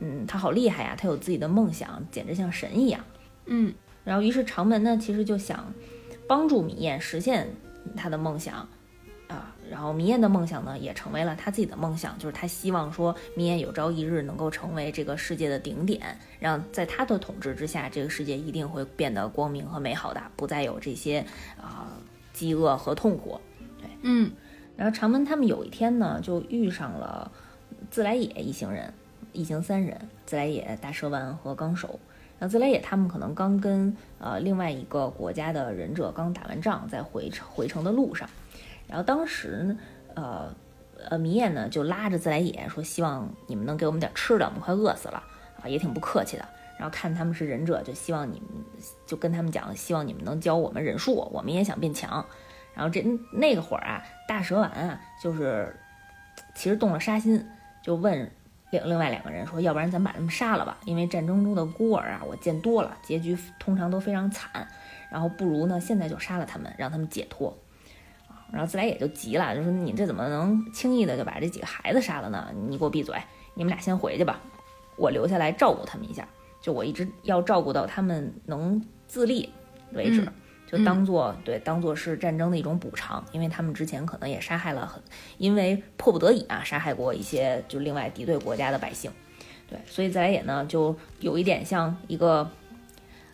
B: 嗯，他好厉害呀，他有自己的梦想，简直像神一样。
A: 嗯，
B: 然后于是长门呢，其实就想帮助米燕实现他的梦想。啊，然后米燕的梦想呢，也成为了他自己的梦想，就是他希望说，米燕有朝一日能够成为这个世界的顶点，让在他的统治之下，这个世界一定会变得光明和美好的，不再有这些啊饥饿和痛苦。对，
A: 嗯，
B: 然后长门他们有一天呢，就遇上了自来也一行人，一行三人，自来也、大蛇丸和纲手。然后自来也他们可能刚跟呃另外一个国家的忍者刚打完仗，在回回城的路上。然后当时呢，呃，呃，迷燕呢就拉着自来也说，希望你们能给我们点吃的，我们快饿死了啊，也挺不客气的。然后看他们是忍者，就希望你们就跟他们讲，希望你们能教我们忍术，我们也想变强。然后这那个会儿啊，大蛇丸啊，就是其实动了杀心，就问另另外两个人说，要不然咱把他们杀了吧，因为战争中的孤儿啊，我见多了，结局通常都非常惨。然后不如呢，现在就杀了他们，让他们解脱。然后自来也就急了，就说：“你这怎么能轻易的就把这几个孩子杀了呢？你给我闭嘴！你们俩先回去吧，我留下来照顾他们一下。就我一直要照顾到他们能自立为止，就当做对，当做是战争的一种补偿。因为他们之前可能也杀害了很，因为迫不得已啊，杀害过一些就另外敌对国家的百姓。对，所以自来也呢，就有一点像一个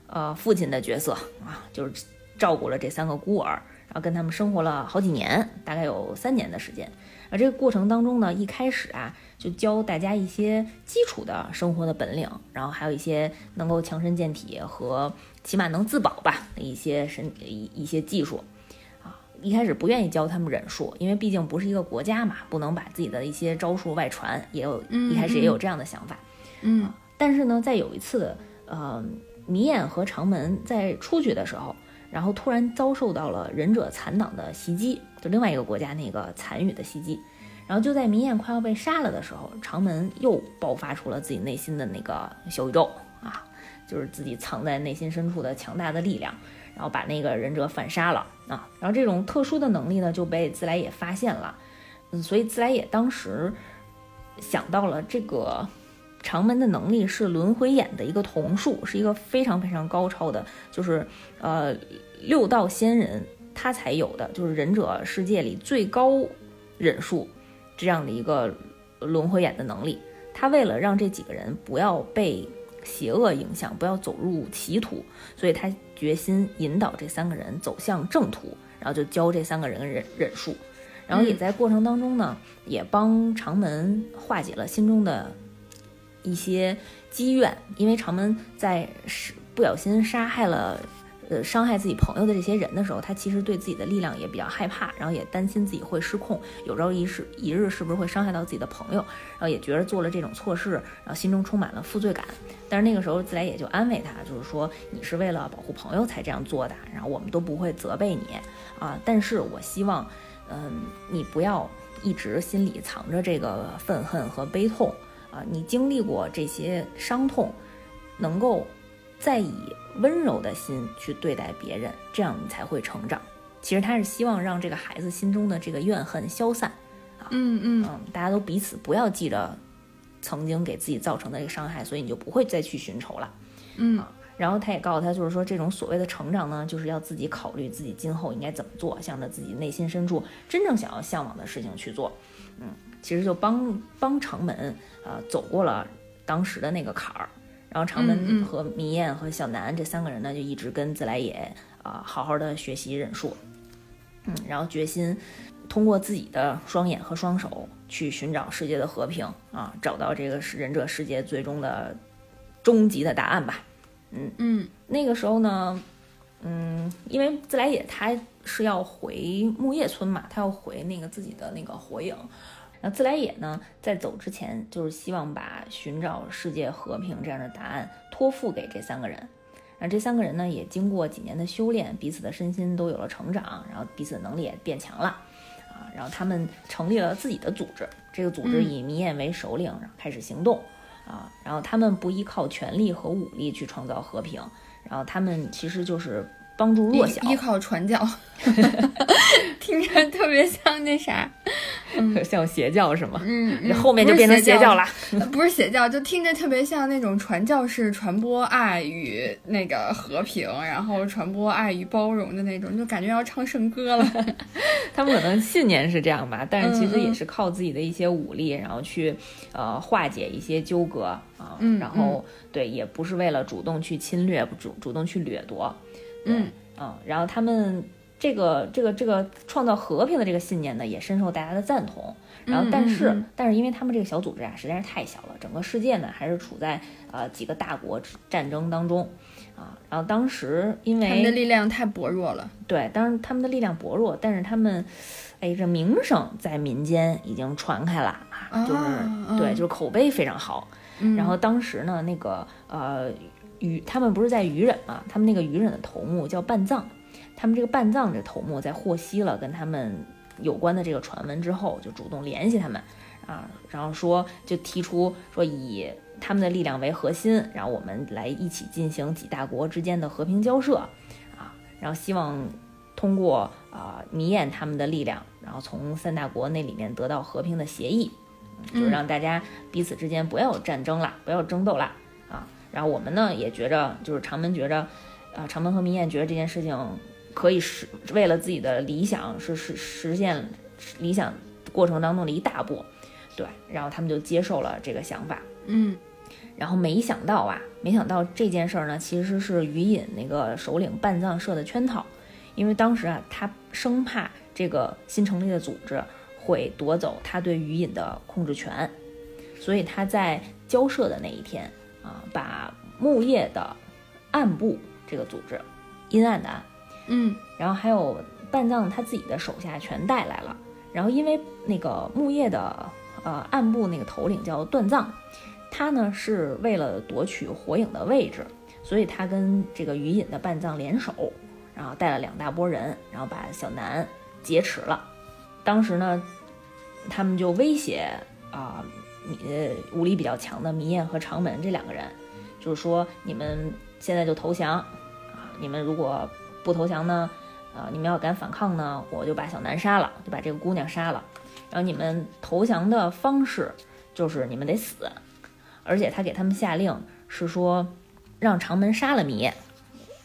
B: 呃父亲的角色啊，就是照顾了这三个孤儿。”然后跟他们生活了好几年，大概有三年的时间。而这个过程当中呢，一开始啊，就教大家一些基础的生活的本领，然后还有一些能够强身健体和起码能自保吧的一些神一一些技术。啊，一开始不愿意教他们忍术，因为毕竟不是一个国家嘛，不能把自己的一些招数外传。也有一开始也有这样的想法。
A: 嗯，
B: 但是呢，在有一次，呃，迷眼和长门在出去的时候。然后突然遭受到了忍者残党的袭击，就另外一个国家那个残余的袭击。然后就在明艳快要被杀了的时候，长门又爆发出了自己内心的那个小宇宙啊，就是自己藏在内心深处的强大的力量，然后把那个忍者反杀了啊。然后这种特殊的能力呢，就被自来也发现了。嗯，所以自来也当时想到了这个长门的能力是轮回眼的一个瞳术，是一个非常非常高超的，就是呃。六道仙人他才有的，就是忍者世界里最高忍术这样的一个轮回眼的能力。他为了让这几个人不要被邪恶影响，不要走入歧途，所以他决心引导这三个人走向正途，然后就教这三个人忍忍术，然后也在过程当中呢，也帮长门化解了心中的一些积怨，因为长门在是不小心杀害了。呃，伤害自己朋友的这些人的时候，他其实对自己的力量也比较害怕，然后也担心自己会失控，有朝一日一日是不是会伤害到自己的朋友，然后也觉得做了这种错事，然后心中充满了负罪感。但是那个时候自来也就安慰他，就是说你是为了保护朋友才这样做的，然后我们都不会责备你啊。但是我希望，嗯，你不要一直心里藏着这个愤恨和悲痛啊，你经历过这些伤痛，能够再以。温柔的心去对待别人，这样你才会成长。其实他是希望让这个孩子心中的这个怨恨消散，啊，
A: 嗯嗯
B: 嗯，大家都彼此不要记着曾经给自己造成的这个伤害，所以你就不会再去寻仇了，
A: 嗯。
B: 然后他也告诉他，就是说这种所谓的成长呢，就是要自己考虑自己今后应该怎么做，向着自己内心深处真正想要向往的事情去做。嗯，其实就帮帮长门呃走过了当时的那个坎儿。然后长门和迷燕和小南这三个人呢，就一直跟自来也啊好好的学习忍术，嗯，然后决心通过自己的双眼和双手去寻找世界的和平啊，找到这个忍者世界最终的终极的答案吧。嗯
A: 嗯，
B: 那个时候呢，嗯，因为自来也他是要回木叶村嘛，他要回那个自己的那个火影。那自来也呢，在走之前，就是希望把寻找世界和平这样的答案托付给这三个人。那这三个人呢，也经过几年的修炼，彼此的身心都有了成长，然后彼此的能力也变强了啊。然后他们成立了自己的组织，这个组织以迷彦为首领，然后开始行动啊，然后他们不依靠权力和武力去创造和平，然后他们其实就是帮助弱小，
A: 依靠传教，听着特别像那啥。
B: 像邪教是吗？
A: 嗯，
B: 后面就变成邪教了。
A: 不是邪教，就听着特别像那种传教士传播爱与那个和平，然后传播爱与包容的那种，就感觉要唱圣歌了。
B: 他们可能信念是这样吧，但是其实也是靠自己的一些武力，然后去呃化解一些纠葛啊。
A: 嗯，
B: 然后对，也不是为了主动去侵略，主主动去掠夺。
A: 嗯
B: 嗯，然后他们。这个这个这个创造和平的这个信念呢，也深受大家的赞同。然后，但是但是，因为他们这个小组织啊，实在是太小了，整个世界呢还是处在呃几个大国战争当中啊。然后当时因为
A: 他们的力量太薄弱了，
B: 对，当然他们的力量薄弱，但是他们哎这名声在民间已经传开了啊，就是对，就是口碑非常好。然后当时呢，那个呃鱼，他们不是在鱼忍嘛，他们那个鱼忍的头目叫半藏。他们这个半藏这头目在获悉了跟他们有关的这个传闻之后，就主动联系他们，啊，然后说就提出说以他们的力量为核心，然后我们来一起进行几大国之间的和平交涉，啊，然后希望通过啊迷眼他们的力量，然后从三大国那里面得到和平的协议，就让大家彼此之间不要有战争了，不要争斗了，啊，然后我们呢也觉着就是长门觉着，啊，长门和迷眼觉得这件事情。可以实为了自己的理想是实实现理想过程当中的一大步，对，然后他们就接受了这个想法，
A: 嗯，
B: 然后没想到啊，没想到这件事儿呢，其实是于隐那个首领半藏设的圈套，因为当时啊，他生怕这个新成立的组织会夺走他对于隐的控制权，所以他在交涉的那一天啊，把木叶的暗部这个组织，阴暗的暗。
A: 嗯，
B: 然后还有半藏他自己的手下全带来了，然后因为那个木叶的呃暗部那个头领叫段藏，他呢是为了夺取火影的位置，所以他跟这个余隐的半藏联手，然后带了两大波人，然后把小南劫持了。当时呢，他们就威胁啊，呃武力比较强的弥彦和长门这两个人，就是说你们现在就投降啊，你们如果。不投降呢，啊，你们要敢反抗呢，我就把小南杀了，就把这个姑娘杀了。然后你们投降的方式就是你们得死，而且他给他们下令是说，让长门杀了米，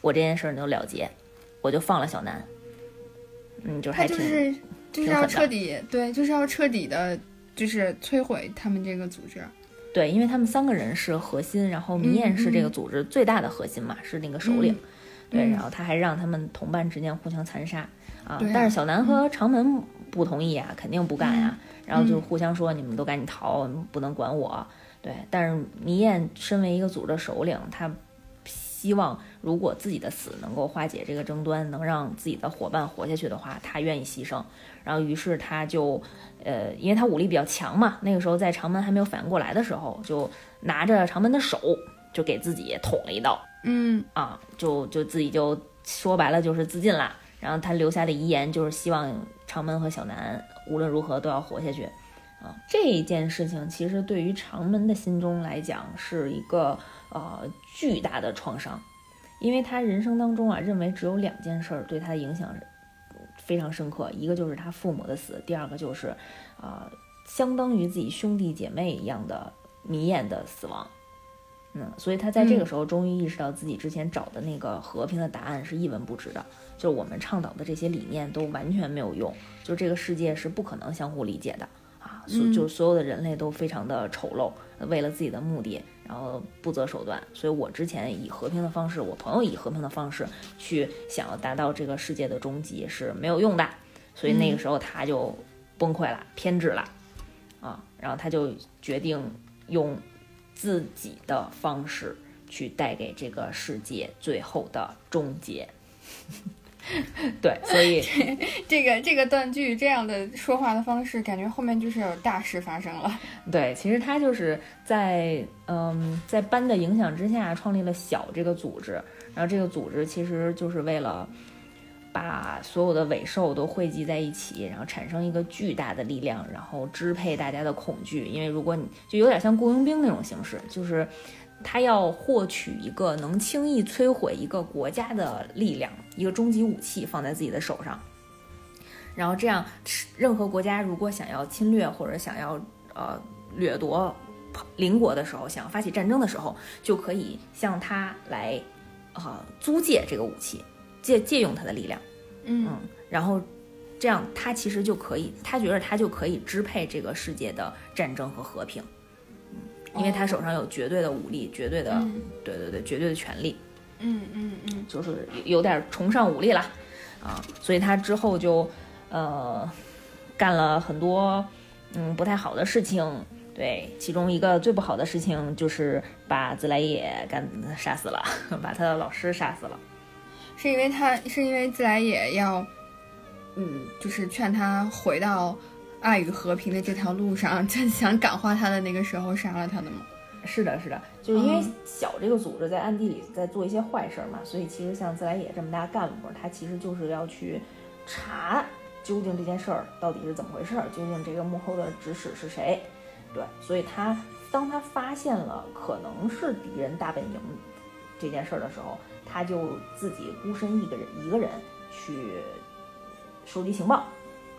B: 我这件事儿就了结，我就放了小南。嗯，就还
A: 就是就是要彻底对，就是要彻底的，就是摧毁他们这个组织。
B: 对，因为他们三个人是核心，然后米彦是这个组织最大的核心嘛，是那个首领。对，然后他还让他们同伴之间互相残杀啊！但是小南和长门不同意啊，肯定不干呀。然后就互相说：“你们都赶紧逃，不能管我。”对，但是迷彦身为一个组织的首领，他希望如果自己的死能够化解这个争端，能让自己的伙伴活下去的话，他愿意牺牲。然后于是他就，呃，因为他武力比较强嘛，那个时候在长门还没有反应过来的时候，就拿着长门的手，就给自己捅了一刀。
A: 嗯
B: 啊，就就自己就说白了就是自尽了。然后他留下的遗言就是希望长门和小南无论如何都要活下去。啊，这一件事情其实对于长门的心中来讲是一个呃巨大的创伤，因为他人生当中啊认为只有两件事对他的影响非常深刻，一个就是他父母的死，第二个就是啊相当于自己兄弟姐妹一样的迷眼的死亡。嗯，所以他在这个时候终于意识到自己之前找的那个和平的答案是一文不值的，就是我们倡导的这些理念都完全没有用，就是这个世界是不可能相互理解的啊，所就所有的人类都非常的丑陋，为了自己的目的，然后不择手段。所以我之前以和平的方式，我朋友以和平的方式去想要达到这个世界的终极是没有用的，所以那个时候他就崩溃了，偏执了啊，然后他就决定用。自己的方式去带给这个世界最后的终结，对，所以
A: 这个这个断句这样的说话的方式，感觉后面就是有大事发生了。
B: 对，其实他就是在嗯，在班的影响之下创立了小这个组织，然后这个组织其实就是为了把所有的尾兽都汇集在一起，然后产生一个巨大的力量，然后支配大家的恐惧。因为如果你就有点像雇佣兵那种形式，就是他要获取一个能轻易摧毁一个国家的力量，一个终极武器放在自己的手上，然后这样任何国家如果想要侵略或者想要呃掠夺邻国的时候，想要发起战争的时候，就可以向他来。啊，租借这个武器，借借用他的力量，
A: 嗯，
B: 然后这样他其实就可以，他觉得他就可以支配这个世界的战争和和平，嗯，因为他手上有绝对的武力，绝对的，对对对，绝对的权利，
A: 嗯嗯嗯，
B: 就是有点崇尚武力了，啊，所以他之后就呃干了很多嗯不太好的事情。对，其中一个最不好的事情就是把自来也干杀死了，把他的老师杀死了，
A: 是因为他是因为自来也要，嗯，就是劝他回到爱与和平的这条路上，就 想感化他的那个时候杀了他的吗？
B: 是的，是的，就是因为小这个组织在暗地里在做一些坏事嘛，所以其实像自来也这么大干部，他其实就是要去查究竟这件事儿到底是怎么回事，究竟这个幕后的指使是谁。对，所以他当他发现了可能是敌人大本营这件事儿的时候，他就自己孤身一个人一个人去收集情报。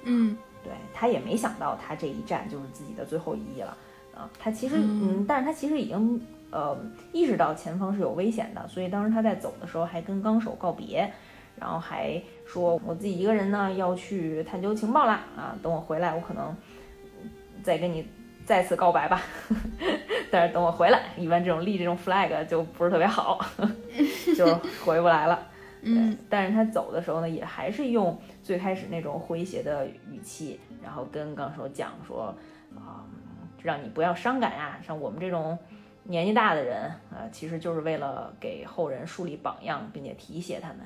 A: 嗯，
B: 对他也没想到他这一战就是自己的最后一役了啊。他其实嗯，但是他其实已经呃意识到前方是有危险的，所以当时他在走的时候还跟纲手告别，然后还说我自己一个人呢要去探究情报啦啊，等我回来我可能再跟你。再次告白吧，但是等我回来，一般这种立这种 flag 就不是特别好，就回不来了。
A: 嗯，
B: 但是他走的时候呢，也还是用最开始那种诙谐的语气，然后跟纲手讲说啊，让你不要伤感呀。像我们这种年纪大的人呃，其实就是为了给后人树立榜样，并且提携他们。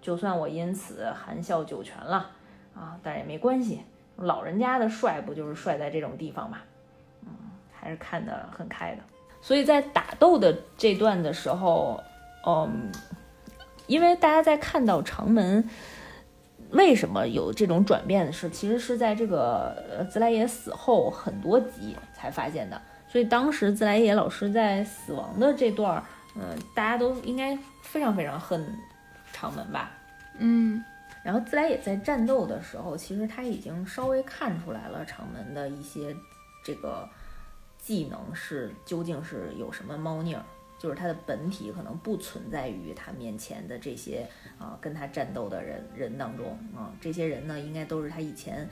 B: 就算我因此含笑九泉了啊，但是也没关系，老人家的帅不就是帅在这种地方吗？还是看得很开的，所以在打斗的这段的时候，嗯，因为大家在看到长门为什么有这种转变的是，其实是在这个自来也死后很多集才发现的。所以当时自来也老师在死亡的这段，嗯，大家都应该非常非常恨长门吧？
A: 嗯，
B: 然后自来也在战斗的时候，其实他已经稍微看出来了长门的一些这个。技能是究竟是有什么猫腻儿？就是他的本体可能不存在于他面前的这些啊跟他战斗的人人当中啊，这些人呢应该都是他以前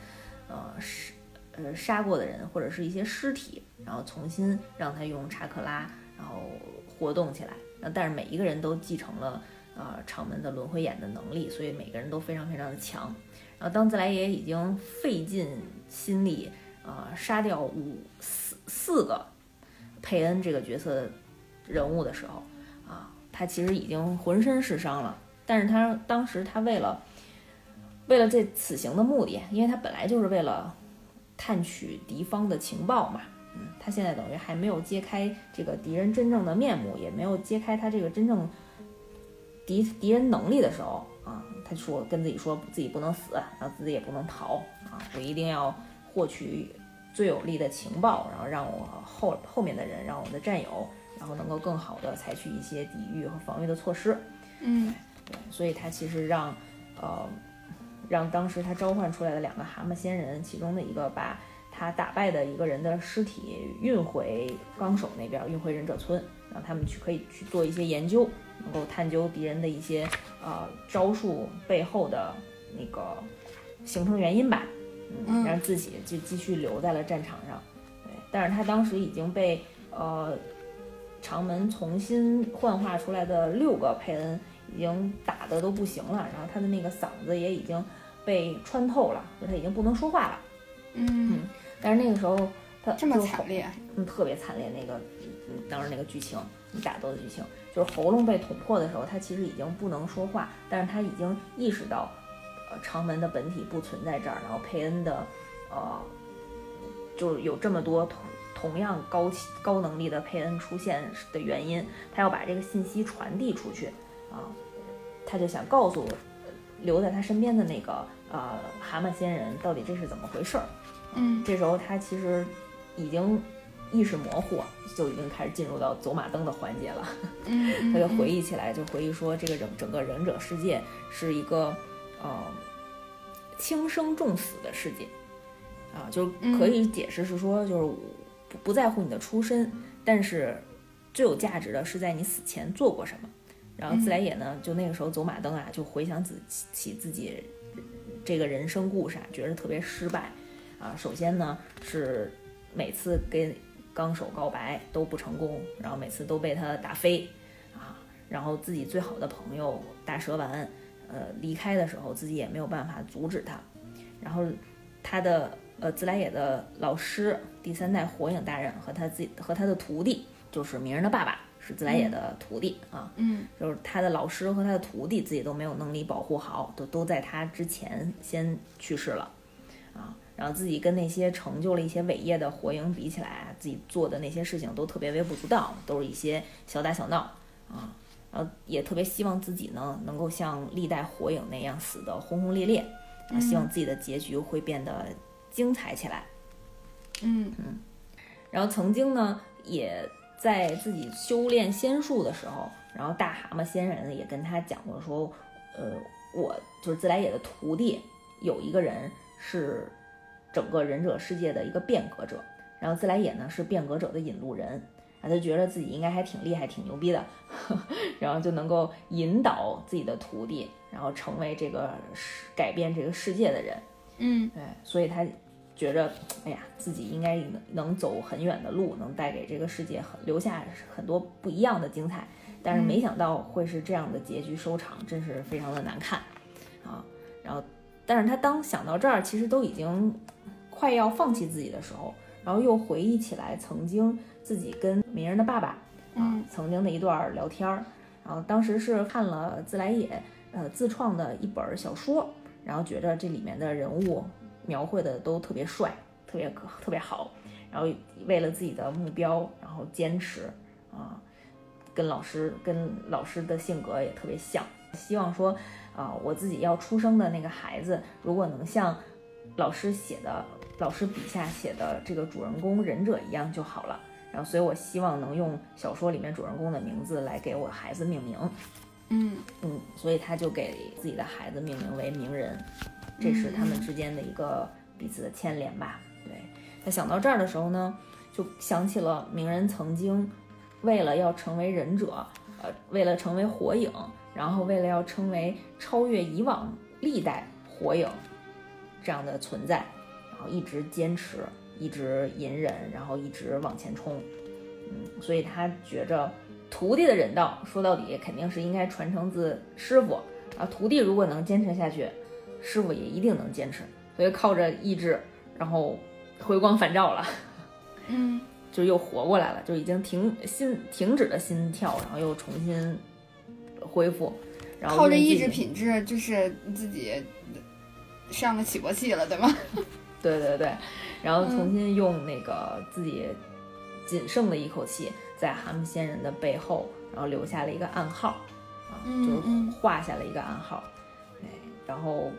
B: 呃杀呃杀过的人或者是一些尸体，然后重新让他用查克拉然后活动起来。但是每一个人都继承了啊场门的轮回眼的能力，所以每个人都非常非常的强。然后当自来也已经费尽心力啊杀掉五四。个佩恩这个角色人物的时候啊，他其实已经浑身是伤了。但是他当时他为了为了这此行的目的，因为他本来就是为了探取敌方的情报嘛，嗯，他现在等于还没有揭开这个敌人真正的面目，也没有揭开他这个真正敌敌人能力的时候啊，他说跟自己说自己不能死，然后自己也不能逃啊，我一定要获取。最有力的情报，然后让我后后面的人，让我的战友，然后能够更好的采取一些抵御和防御的措施。
A: 嗯，
B: 对，所以他其实让，呃，让当时他召唤出来的两个蛤蟆仙人，其中的一个把他打败的一个人的尸体运回纲手那边，运回忍者村，让他们去可以去做一些研究，能够探究敌人的一些呃招数背后的那个形成原因吧。嗯，让自己就继续留在了战场上，对，但是他当时已经被呃长门重新幻化出来的六个佩恩已经打的都不行了，然后他的那个嗓子也已经被穿透了，就他已经不能说话了。
A: 嗯，
B: 但是那个时候他
A: 这么惨烈，
B: 嗯，特别惨烈那个，当时那个剧情，你打斗的剧情，就是喉咙被捅破的时候，他其实已经不能说话，但是他已经意识到。长门的本体不存在这儿，然后佩恩的，呃，就是有这么多同同样高高能力的佩恩出现的原因，他要把这个信息传递出去啊，他就想告诉留在他身边的那个呃蛤蟆仙人到底这是怎么回事儿。
A: 嗯
B: 这时候他其实已经意识模糊，就已经开始进入到走马灯的环节了。
A: 嗯，
B: 他就回忆起来，就回忆说，这个整整个忍者世界是一个呃轻生重死的世界啊，就可以解释是说，就是不不在乎你的出身，但是最有价值的是在你死前做过什么。然后自来也呢，就那个时候走马灯啊，就回想自起自己这个人生故事啊，觉得特别失败啊。首先呢是每次跟纲手告白都不成功，然后每次都被他打飞啊，然后自己最好的朋友大蛇丸，呃离开的时候自己也没有办法阻止他，然后他的呃自来也的老师第三代火影大人和他自己和他的徒弟就是鸣人的爸爸是自来也的徒弟啊，
A: 嗯。
B: 就是他的老师和他的徒弟自己都没有能力保护好，都都在他之前先去世了，啊，然后自己跟那些成就了一些伟业的火影比起来啊，自己做的那些事情都特别微不足道，都是一些小打小闹啊，然后也特别希望自己呢能够像历代火影那样死得轰轰烈烈，啊，希望自己的结局会变得精彩起来。
A: 嗯。嗯。
B: 然后曾经呢，也在自己修炼仙术的时候，然后大蛤蟆仙人也跟他讲过说，呃，我就是自来也的徒弟，有一个人是整个忍者世界的一个变革者，然后自来也呢是变革者的引路人，啊，他觉得自己应该还挺厉害、挺牛逼的，然后就能够引导自己的徒弟，然后成为这个世改变这个世界的人。
A: 嗯
B: 对，所以他觉着，哎呀，自己应该能能走很远的路，能带给这个世界很留下很多不一样的精彩。但是没想到会是这样的结局收场，真是非常的难看啊。然后，但是他当想到这儿，其实都已经快要放弃自己的时候，然后又回忆起来曾经自己跟鸣人的爸爸啊
A: 嗯。
B: 曾经的一段聊天儿，然后当时是看了自来也呃自创的一本小说，然后觉着这里面的人物描绘的都特别帅，特别可特别好，然后为了自己的目标，然后坚持啊，跟老师跟老师的性格也特别像，希望说啊，我自己要出生的那个孩子，如果能像老师写的、老师笔下写的这个主人公忍者一样就好了。然后，所以我希望能用小说里面主人公的名字来给我孩子命名。
A: 嗯
B: 嗯，所以他就给自己的孩子命名为鸣人，这是他们之间的一个彼此的牵连吧。对他想到这儿的时候呢，就想起了鸣人曾经为了要成为忍者，呃，为了成为火影，然后为了要成为超越以往历代火影这样的存在，然后一直坚持，一直隐忍，然后一直往前冲。嗯，所以他觉着徒弟的忍道，说到底肯定是应该传承自师傅啊。徒弟如果能坚持下去，师傅也一定能坚持。所以靠着意志，然后回光返照了，
A: 嗯
B: 就又活过来了，就已经停心停止了心跳，然后又重新恢复，然后
A: 靠着意志品质，就是自己上了起搏器了，对吗？
B: 对 对对，然后重
A: 嗯
B: 新用那个自己仅剩的一口气，在蛤蟆仙人的背后，然后留下了一个暗号，啊，
A: 嗯
B: 就是
A: 嗯
B: 画下了一个暗号，哎，然后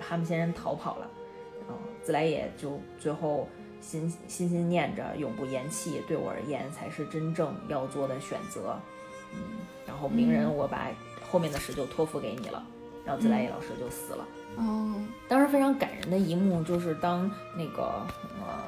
B: 蛤蟆仙人逃跑了，然后自来也就最后心心心念着永不言弃，对我而言才是真正要做的选择，嗯，然后鸣人
A: 嗯。
B: 我把后面的事就托付给你了，然后自来也老师就死了。
A: 哦，
B: 当时非常感人的一幕就是当那个呃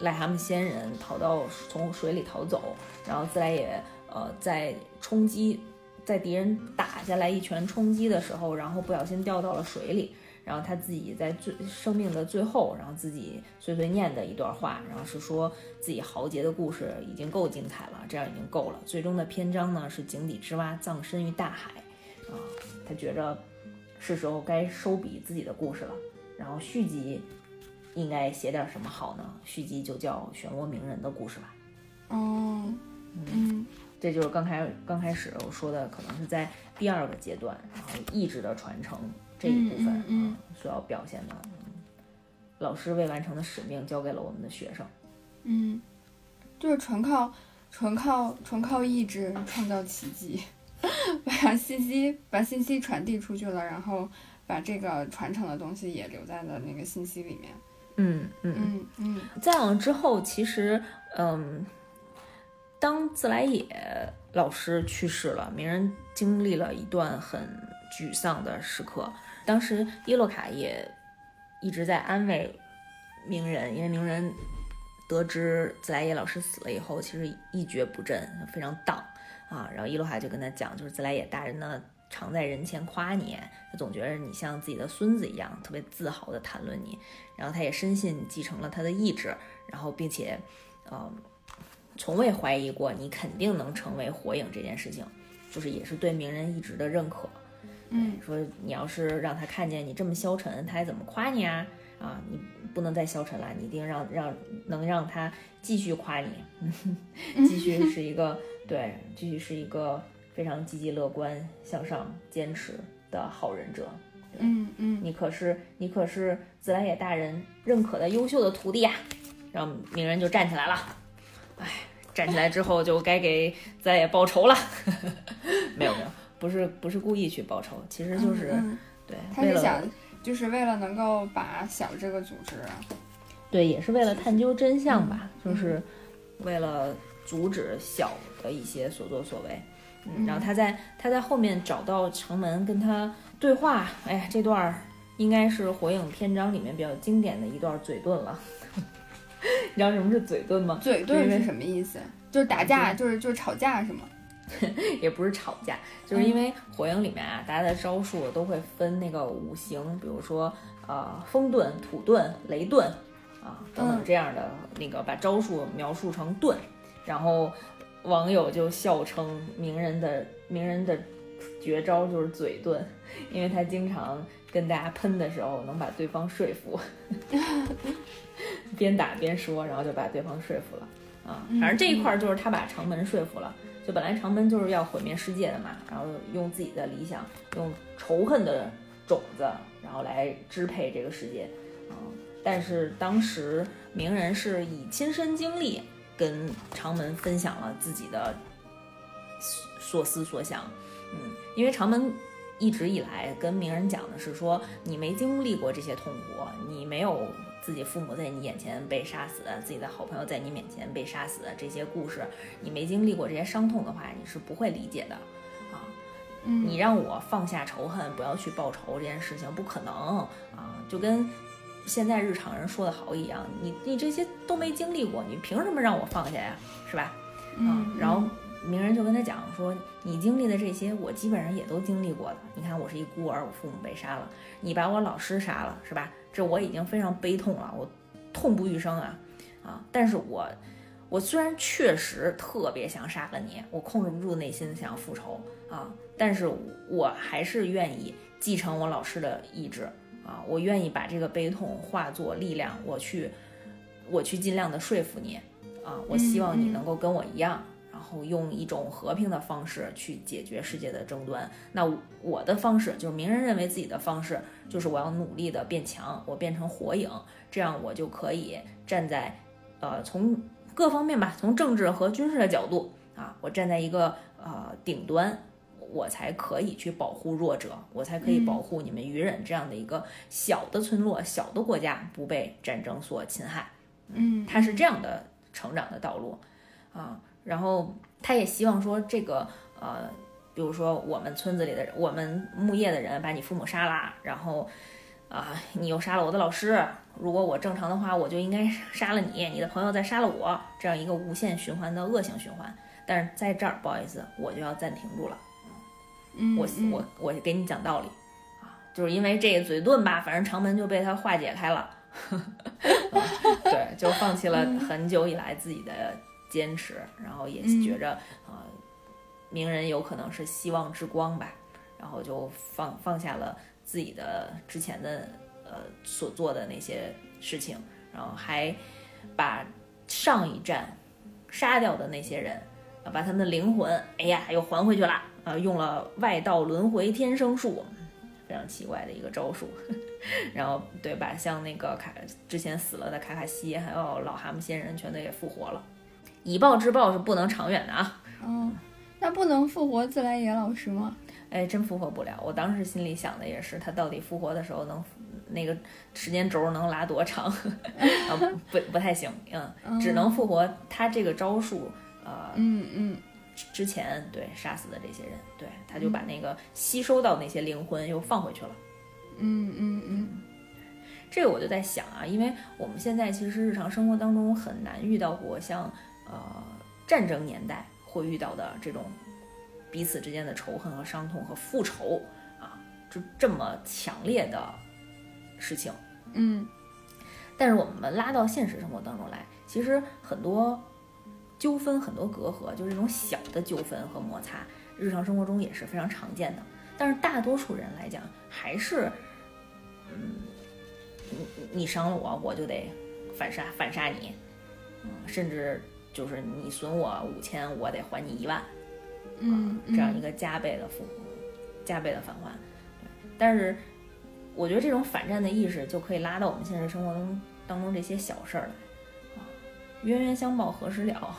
B: 癞蛤蟆仙人逃到从水里逃走，然后自来也呃在冲击在敌人打下来一拳冲击的时候，然后不小心掉到了水里。然后他自己在最生命的最后，然后自己碎碎念的一段话，然后是说自己豪杰的故事已经够精彩了，这样已经够了。最终的篇章呢是井底之蛙葬身于大海，啊，他觉着是时候该收笔自己的故事了。然后续集应该写点什么好呢？续集就叫《漩涡鸣人》的故事吧。
A: 哦，嗯
B: 这就是刚开刚开始我说的，可能是在第二个阶段，然后意志的传承这一部分
A: 嗯嗯嗯
B: 啊所要表现的。嗯老师未完成的使命交给了我们的学生。
A: 嗯，就是纯靠纯靠纯靠意志创造奇迹。把信息把信息传递出去了，然后把这个传承的东西也留在了那个信息里面。
B: 嗯嗯
A: 嗯嗯
B: 再往之后，其实嗯，当自来也老师去世了，鸣人经历了一段很沮丧的时刻。当时伊洛卡也一直在安慰鸣人，因为鸣人得知自来也老师死了以后，其实一蹶不振，非常荡啊。然后伊洛哈就跟他讲，就是自来也大人呢，常在人前夸你，他总觉得你像自己的孙子一样，特别自豪的谈论你。然后他也深信你继承了他的意志，然后并且，呃，从未怀疑过你肯定能成为火影这件事情，就是也是对鸣人一直的认可。
A: 嗯，
B: 说你要是让他看见你这么消沉，他还怎么夸你啊？啊，你不能再消沉了，你一定让让能让他继续夸你，继续是一个对，继续是一个非常积极乐观、向上、坚持的好忍者。
A: 嗯嗯
B: 你可是你可是自来也大人认可的优秀的徒弟呀、然后鸣人就站起来了，哎，站起来之后就该给自来也报仇了。没有没有，不是不是故意去报仇，其实就是、
A: 嗯
B: 对
A: 他是想就是为了能够把小这个组织，
B: 对，也是为了探究真相吧，
A: 嗯
B: 就是为了阻止小的一些所作所为。嗯，
A: 嗯
B: 然后他在他在后面找到城门跟他对话，哎呀，这段儿应该是《火影》篇章里面比较经典的一段嘴遁了。你知道什么是嘴遁吗？
A: 嘴遁是什么意思？就是打架，就是就是吵架是吗？
B: 也不是吵架，就是因为火影里面啊，大家的招数都会分那个五行，比如说呃风遁、土遁、雷遁啊等等
A: 嗯
B: 这样的那个把招数描述成遁，然后网友就笑称名人的名人的绝招就是嘴遁，因为他经常跟大家喷的时候能把对方说服，边打边说，然后就把对方说服了。啊，反正这一块儿就是他把长门说服了。就本来长门就是要毁灭世界的嘛，然后用自己的理想，用仇恨的种子，然后来支配这个世界。啊、但是当时鸣人是以亲身经历跟长门分享了自己的所思所想。嗯，因为长门一直以来跟鸣人讲的是说，你没经历过这些痛苦，你没有自己父母在你眼前被杀死，自己的好朋友在你面前被杀死这些故事，你没经历过这些伤痛的话，你是不会理解的。啊，
A: 嗯
B: 你让我放下仇恨，不要去报仇这件事情不可能啊！就跟现在日常人说的好一样，你你这些都没经历过，你凭什么让我放下呀？是吧？啊
A: 嗯，，
B: 然后鸣人就跟他讲说，你经历的这些，我基本上也都经历过的。你看，我是一孤儿，我父母被杀了，你把我老师杀了，是吧？这我已经非常悲痛了，我痛不欲生啊啊！但是我我虽然确实特别想杀了你，我控制不住内心想要复仇啊，但是我还是愿意继承我老师的意志啊，我愿意把这个悲痛化作力量，我去我去尽量的说服你啊，我希望你能够跟我一样。然后用一种和平的方式去解决世界的争端。那我的方式就是鸣人认为自己的方式，就是我要努力的变强，我变成火影，这样我就可以站在呃从各方面吧，从政治和军事的角度啊，我站在一个呃顶端，我才可以去保护弱者，我才可以保护你们愚人这样的一个小的村落、小的国家不被战争所侵害。
A: 嗯，
B: 他是这样的成长的道路啊。然后他也希望说，这个呃，比如说我们村子里的人，我们牧业的人把你父母杀了，然后啊、你又杀了我的老师。如果我正常的话，我就应该杀了你，你的朋友再杀了我，这样一个无限循环的恶性循环。但是在这儿，不好意思，我就要暂停住了。
A: 嗯
B: 我
A: 嗯。
B: 我我给你讲道理啊，就是因为这个嘴遁吧，反正长门就被他化解开了，嗯对，就放弃了很久以来自己的坚持，然后也
A: 嗯。
B: 觉着啊、呃鸣人有可能是希望之光吧，然后就放放下了自己的之前的呃所做的那些事情，然后还把上一站杀掉的那些人，啊，把他们的灵魂，哎呀，又还回去了，啊，用了外道轮回天生术，非常奇怪的一个招数。然后对，把像那个卡之前死了的卡卡西，还有老蛤蟆仙人全都给复活了。以暴制暴是不能长远的啊！
A: 嗯，那不能复活自来也老师吗？
B: 哎，真复活不了。我当时心里想的也是，他到底复活的时候能那个时间轴能拉多长？啊，不不太行，嗯，只能复活他这个招数，呃，
A: 嗯嗯，
B: 之前对杀死的这些人，对，他就把那个吸收到那些灵魂又放回去了。
A: 嗯嗯嗯，
B: 这个我就在想啊，因为我们现在其实日常生活当中很难遇到过像呃战争年代会遇到的这种。彼此之间的仇恨和伤痛和复仇啊，就这么强烈的事情，
A: 嗯，
B: 但是我们拉到现实生活当中来，其实很多纠纷、很多隔阂，就是这种小的纠纷和摩擦，日常生活中也是非常常见的。但是大多数人来讲，还是，嗯，你你伤了我，我就得反杀反杀你，嗯，甚至就是你损我五千，我得还你一万。
A: 嗯，
B: 这样一个加倍的复，加倍的返还。但是我觉得这种反战的意识就可以拉到我们现实生活中当中这些小事儿来啊，冤冤相报何时了？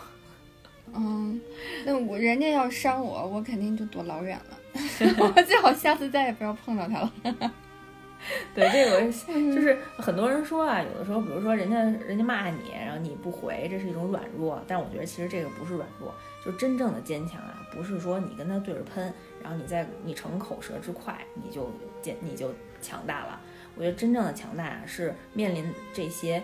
A: 嗯，那我人家要伤我，我肯定就躲老远了，我最好下次再也不要碰到他了。
B: 对，这个就是很多人说啊，有的时候，比如说人家人家骂你，然后你不回，这是一种软弱。但我觉得其实这个不是软弱，就真正的坚强啊，不是说你跟他对着喷，然后你再你逞口舌之快，你就坚你就强大了。我觉得真正的强大是面临这些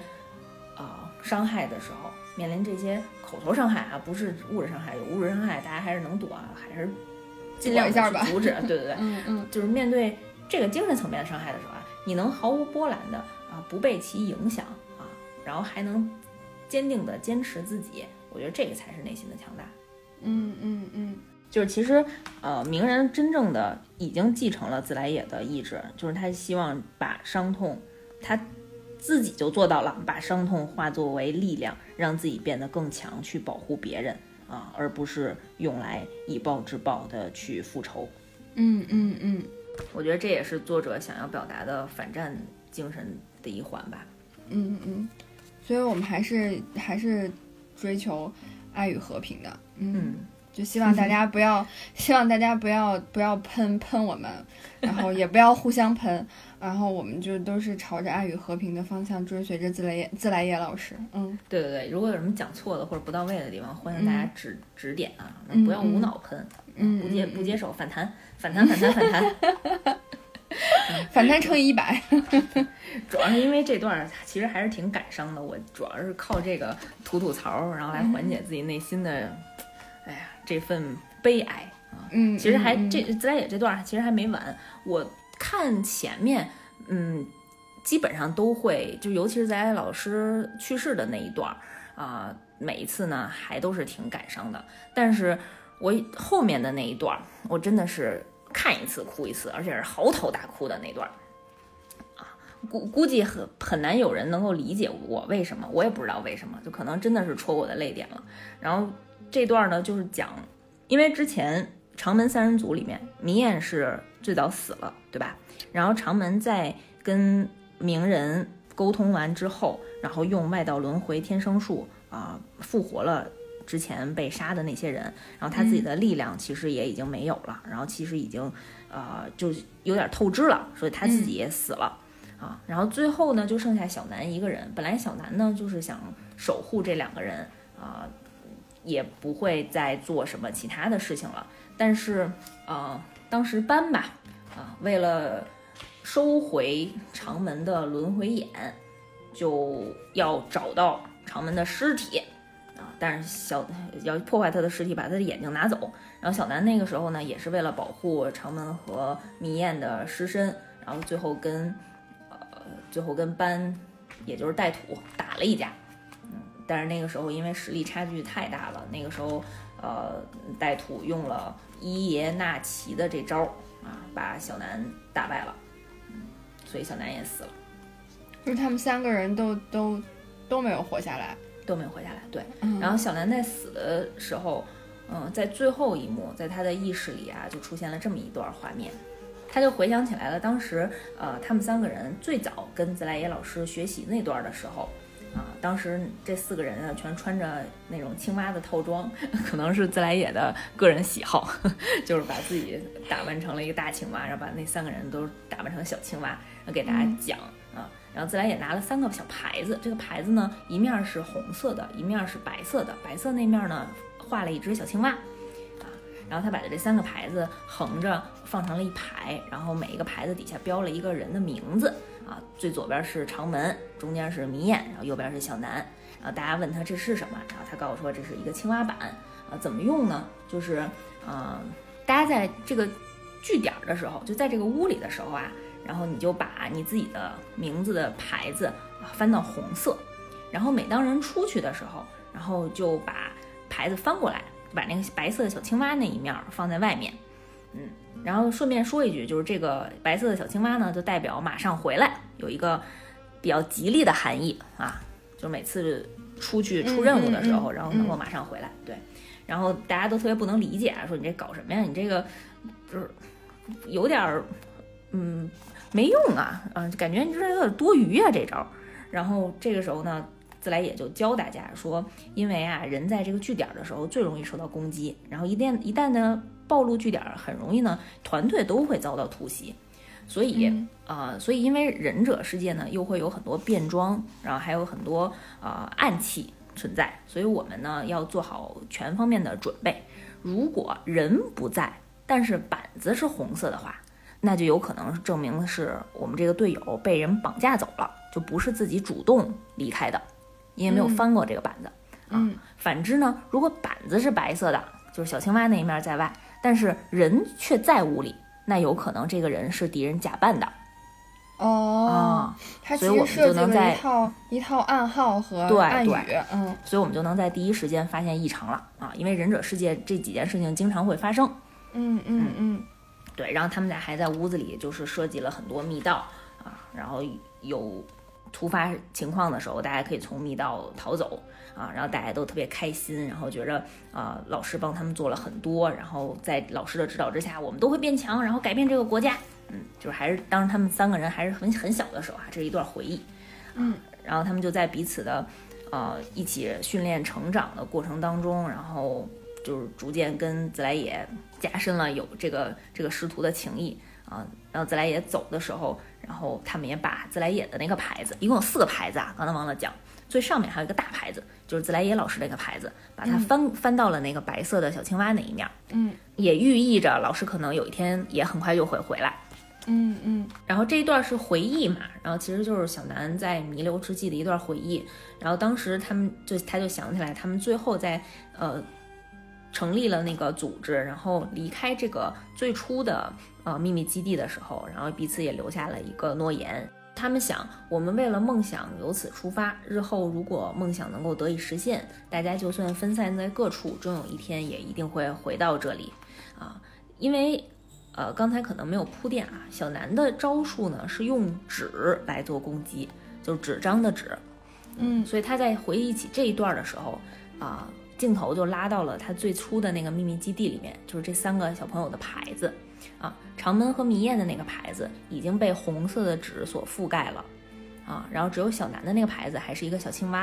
B: 啊伤害的时候，面临这些口头伤害啊，不是物质伤害，有物质伤害大家还是能躲，还是尽量一下吧阻止。对对对，
A: 嗯嗯，
B: 就是面对。这个精神层面的伤害的时候啊，你能毫无波澜的啊，不被其影响啊，然后还能坚定的坚持自己，我觉得这个才是内心的强大。
A: 嗯嗯嗯，
B: 就是其实呃，鸣人真正的已经继承了自来也的意志，就是他希望把伤痛，他自己就做到了，把伤痛化作为力量，让自己变得更强，去保护别人啊，而不是用来以暴制暴的去复仇。
A: 嗯嗯嗯。
B: 我觉得这也是作者想要表达的反战精神的一环吧。
A: 嗯嗯，所以我们还是还是追求爱与和平的。嗯，就希望大家不要，希望大家不要不要喷喷我们，然后也不要互相喷，然后我们就都是朝着爱与和平的方向追随着自来也自来也老师。嗯，
B: 对对对，如果有什么讲错的或者不到位的地方，欢迎大家指指点啊，不要无脑喷，
A: 嗯，
B: 不接不接受反弹。反弹，反弹，反弹，
A: 反弹乘以一百。
B: 主要是因为这段其实还是挺感伤的，我主要是靠这个吐吐槽，然后来缓解自己内心的，哎呀，这份悲哀啊。
A: 嗯，
B: 其实还这自来也这段其实还没完，我看前面，嗯，基本上都会，就尤其是在老师去世的那一段儿啊，每一次呢还都是挺感伤的，但是。我后面的那一段儿，我真的是看一次哭一次，而且是嚎啕大哭的那段，啊，估估计很很难有人能够理解我为什么，我也不知道为什么，就可能真的是戳我的泪点了。然后这段呢，就是讲，因为之前长门三人组里面，明艳是最早死了，对吧？然后长门在跟鸣人沟通完之后，然后用外道轮回天生术啊复活了。之前被杀的那些人，然后他自己的力量其实也已经没有了，然后其实已经，呃，就有点透支了，所以他自己也死了啊。然后最后呢，就剩下小南一个人。本来小南呢就是想守护这两个人啊，也不会再做什么其他的事情了。但是啊，当时班吧啊，为了收回长门的轮回眼，就要找到长门的尸体。啊！但是小要破坏他的尸体，把他的眼睛拿走。然后小南那个时候呢，也是为了保护长门和迷燕的尸身，然后最后跟呃最后跟班，也就是带土打了一架。嗯，但是那个时候因为实力差距太大了，那个时候呃带土用了伊耶纳奇的这招啊，把小南打败了。嗯，所以小南也死了。
A: 就是他们三个人都都都没有活下来。
B: 都没有活下来，对。然后小南在死的时候，嗯，在最后一幕，在他的意识里啊，就出现了这么一段画面，他就回想起来了，当时呃，他们三个人最早跟自来也老师学习那段的时候，啊，当时这四个人啊，全穿着那种青蛙的套装，可能是自来也的个人喜好，就是把自己打扮成了一个大青蛙，然后把那三个人都打扮成小青蛙，然后给大家讲啊。然后自来也拿了三个小牌子，这个牌子呢，一面是红色的，一面是白色的，白色那面呢画了一只小青蛙，啊，然后他把这三个牌子横着放成了一排，然后每一个牌子底下标了一个人的名字。啊，最左边是长门，中间是迷燕，然后右边是小南。然后大家问他这是什么，然后他告诉说这是一个青蛙板。啊，怎么用呢？就是，呃，大家在这个据点的时候，就在这个屋里的时候啊，然后你就把你自己的名字的牌子啊翻到红色，然后每当人出去的时候，然后就把牌子翻过来，把那个白色的小青蛙那一面放在外面，嗯。然后顺便说一句，就是这个白色的小青蛙呢，就代表马上回来，有一个比较吉利的含义啊。就每次出去出任务的时候，然后能够马上回来。对，然后大家都特别不能理解啊，说你这搞什么呀？你这个就是有点儿嗯没用啊，嗯，感觉你这有点多余啊这招。然后这个时候呢，自来也就教大家说，因为啊，人在这个据点的时候最容易受到攻击，然后一旦一旦呢。暴露据点很容易呢，团队都会遭到突袭，所以啊，所以因为忍者世界呢又会有很多变装，然后还有很多啊暗器存在，所以我们呢要做好全方面的准备。如果人不在，但是板子是红色的话，那就有可能证明是我们这个队友被人绑架走了，就不是自己主动离开的，因为没有翻过这个板子
A: 啊。
B: 反之呢，如果板子是白色的，就是小青蛙那一面在外。但是人却在屋里，那有可能这个人是敌人假扮的，
A: 哦，
B: 啊，所以我们就能在
A: 一套一套暗号和
B: 暗语，
A: 嗯，
B: 所以我们就能在第一时间发现异常了啊！因为忍者世界这几件事情经常会发生，
A: 嗯嗯嗯，
B: 对，然后他们俩还在屋子里就是设计了很多密道啊，然后有突发情况的时候，大家可以从密道逃走。啊，然后大家都特别开心，然后觉着啊，老师帮他们做了很多，然后在老师的指导之下，我们都会变强，然后改变这个国家。嗯，就是还是当时他们三个人还是很很小的时候啊，这是一段回忆。
A: 嗯，
B: 然后他们就在彼此的呃一起训练成长的过程当中，然后就是逐渐跟自来也加深了有这个这个师徒的情谊啊。然后自来也走的时候，然后他们也把自来也的那个牌子，一共有四个牌子啊，刚才忘了讲。最上面还有一个大牌子，就是自来也老师那个牌子，把它翻翻到了那个白色的小青蛙那一面，
A: 嗯，
B: 也寓意着老师可能有一天也很快就会回来，
A: 嗯嗯。
B: 然后这一段是回忆嘛，然后其实就是小南在弥留之际的一段回忆。然后当时他们就他就想起来，他们最后在呃成立了那个组织，然后离开这个最初的呃秘密基地的时候，然后彼此也留下了一个诺言。他们想，我们为了梦想由此出发，日后如果梦想能够得以实现，大家就算分散在各处，终有一天也一定会回到这里，啊，因为，呃，刚才可能没有铺垫啊，小南的招数呢是用纸来做攻击，就是纸张的纸，
A: 嗯，
B: 所以他在回忆起这一段的时候，啊，镜头就拉到了他最初的那个秘密基地里面，就是这三个小朋友的牌子。啊，长门和迷燕的那个牌子已经被红色的纸所覆盖了，啊，然后只有小南的那个牌子还是一个小青蛙，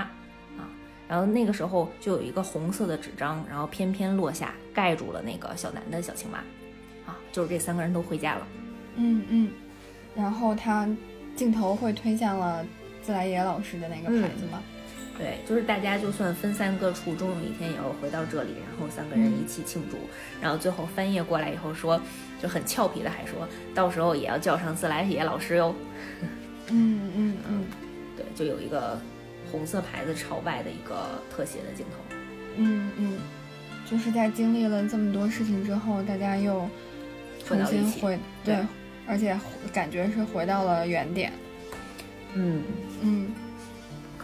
B: 啊，然后那个时候就有一个红色的纸张，然后偏偏落下，盖住了那个小南的小青蛙，啊，就是这三个人都回家了，
A: 嗯嗯，然后他镜头会推向了自来也老师的那个牌子吗？
B: 对，就是大家就算分散各处，终有一天也要回到这里，然后三个人一起庆祝。然后最后翻页过来以后说，就很俏皮的还说到时候也要叫上自来也老师哟。
A: 嗯嗯嗯，
B: 对，就有一个红色牌子朝外的一个特写的镜头。
A: 嗯嗯，就是在经历了这么多事情之后，大家又重新回对，而且感觉是回到了原点。
B: 嗯
A: 嗯。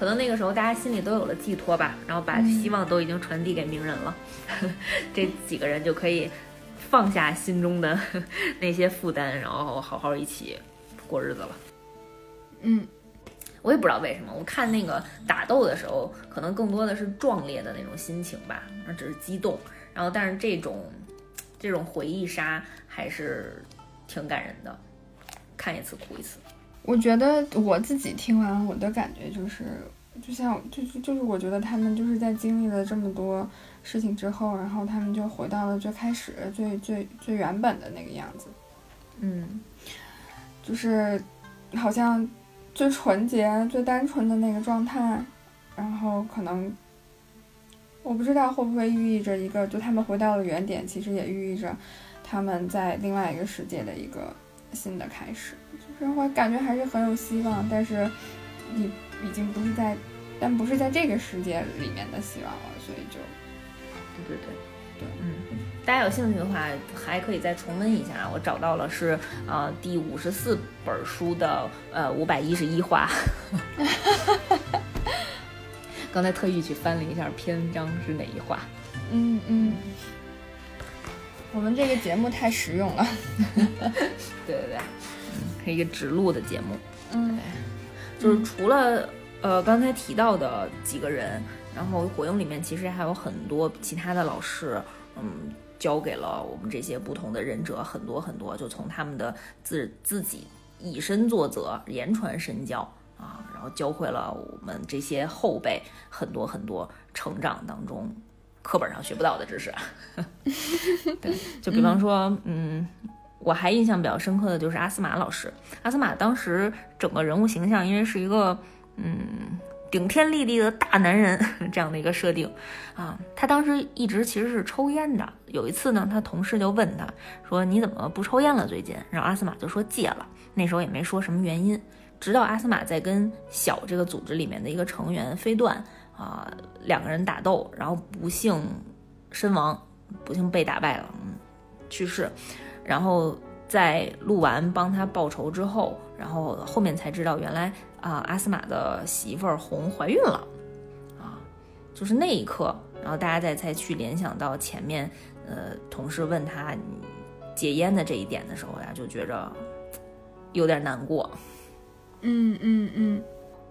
B: 可能那个时候大家心里都有了寄托吧，然后把希望都已经传递给名人了，这几个人就可以放下心中的 那些负担，然后好好一起过日子了。
A: 嗯，
B: 我也不知道为什么，我看那个打斗的时候，可能更多的是壮烈的那种心情吧，而只是激动。然后，但是这种这种回忆杀还是挺感人的，看一次哭一次。
A: 我觉得我自己听完，我的感觉就是，就像就是就是我觉得他们就是在经历了这么多事情之后，然后他们就回到了最开始最最最原本的那个样子，
B: 嗯。
A: 就是好像最纯洁、最单纯的那个状态，然后可能我不知道会不会寓意着一个，就他们回到了原点，其实也寓意着他们在另外一个世界的一个新的开始，就是我感觉还是很有希望，但是你已经不是在，但不是在这个世界里面的希望了，所以就
B: 对对对
A: 对
B: 嗯，大家有兴趣的话，还可以再重温一下。我找到了是呃第五十四本书的呃五百一十一话。刚才特意去翻了一下篇章是哪一话。
A: 嗯嗯，我们这个节目太实用了，
B: 对 对对，嗯，是一个指路的节目。
A: 嗯
B: 就是除了呃刚才提到的几个人，然后火影里面其实还有很多其他的老师，嗯，教给了我们这些不同的忍者很多很多，就从他们的自自己以身作则，言传身教啊，然后教会了我们这些后辈很多很多成长当中课本上学不到的知识。对，就比方说，嗯。我还印象比较深刻的就是阿斯玛老师，阿斯玛当时整个人物形象，因为是一个嗯顶天立地的大男人这样的一个设定啊，他当时一直其实是抽烟的。有一次呢，他同事就问他说：“你怎么不抽烟了？最近？”然后阿斯玛就说戒了，那时候也没说什么原因。直到阿斯玛在跟小这个组织里面的一个成员飞段啊两个人打斗，然后不幸身亡，不幸被打败了，嗯，去世。然后在录完帮他报仇之后，然后后面才知道原来啊阿斯玛的媳妇儿红怀孕了，啊，就是那一刻，然后大家再再去联想到前面，呃，同事问他戒烟的这一点的时候呀，就觉着有点难过。
A: 嗯嗯嗯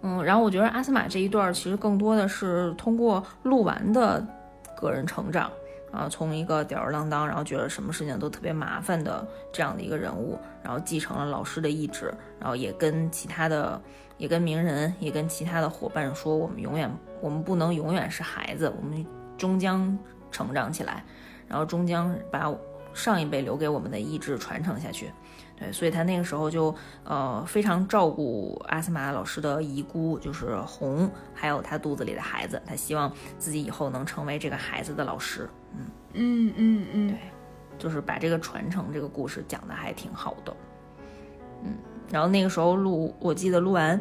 B: 嗯，然后我觉得阿斯玛这一段其实更多的是通过录完的个人成长。啊，从一个吊儿郎当，然后觉得什么事情都特别麻烦的这样的一个人物，然后继承了老师的意志，然后也跟其他的，也跟名人，也跟其他的伙伴说，我们永远，我们不能永远是孩子，我们终将成长起来，然后终将把上一辈留给我们的意志传承下去。对，所以他那个时候就呃非常照顾阿斯玛老师的遗孤，就是红，还有他肚子里的孩子，他希望自己以后能成为这个孩子的老师。嗯
A: 嗯嗯嗯，
B: 对，就是把这个传承这个故事讲的还挺好的。嗯，然后那个时候录，我记得录完。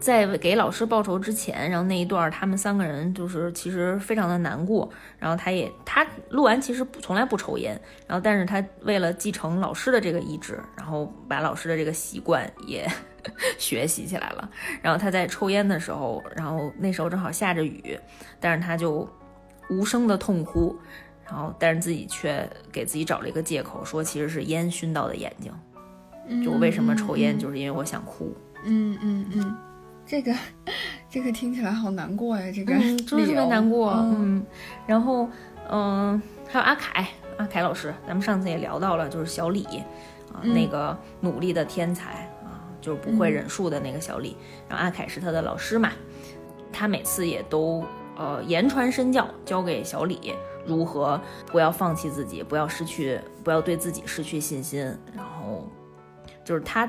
B: 在给老师报仇之前，然后那一段他们三个人就是其实非常的难过。然后他也他录完其实从来不抽烟，然后但是他为了继承老师的这个意志，然后把老师的这个习惯也 学习起来了。然后他在抽烟的时候，然后那时候正好下着雨，但是他就无声的痛哭，然后但是自己却给自己找了一个借口，说其实是烟熏到的眼睛，就我为什么抽烟，就是因为我想哭。
A: 嗯嗯嗯。这个，这个听起来好难过呀！这个
B: 真的特别难过。嗯，然后，嗯，还有阿凯，阿凯老师，咱们上次也聊到了，就是小李啊，那个努力的天才啊，就是不会忍术的那个小李。然后阿凯是他的老师嘛，他每次也都呃言传身教，教给小李如何不要放弃自己，不要失去，不要对自己失去信心。然后就是他。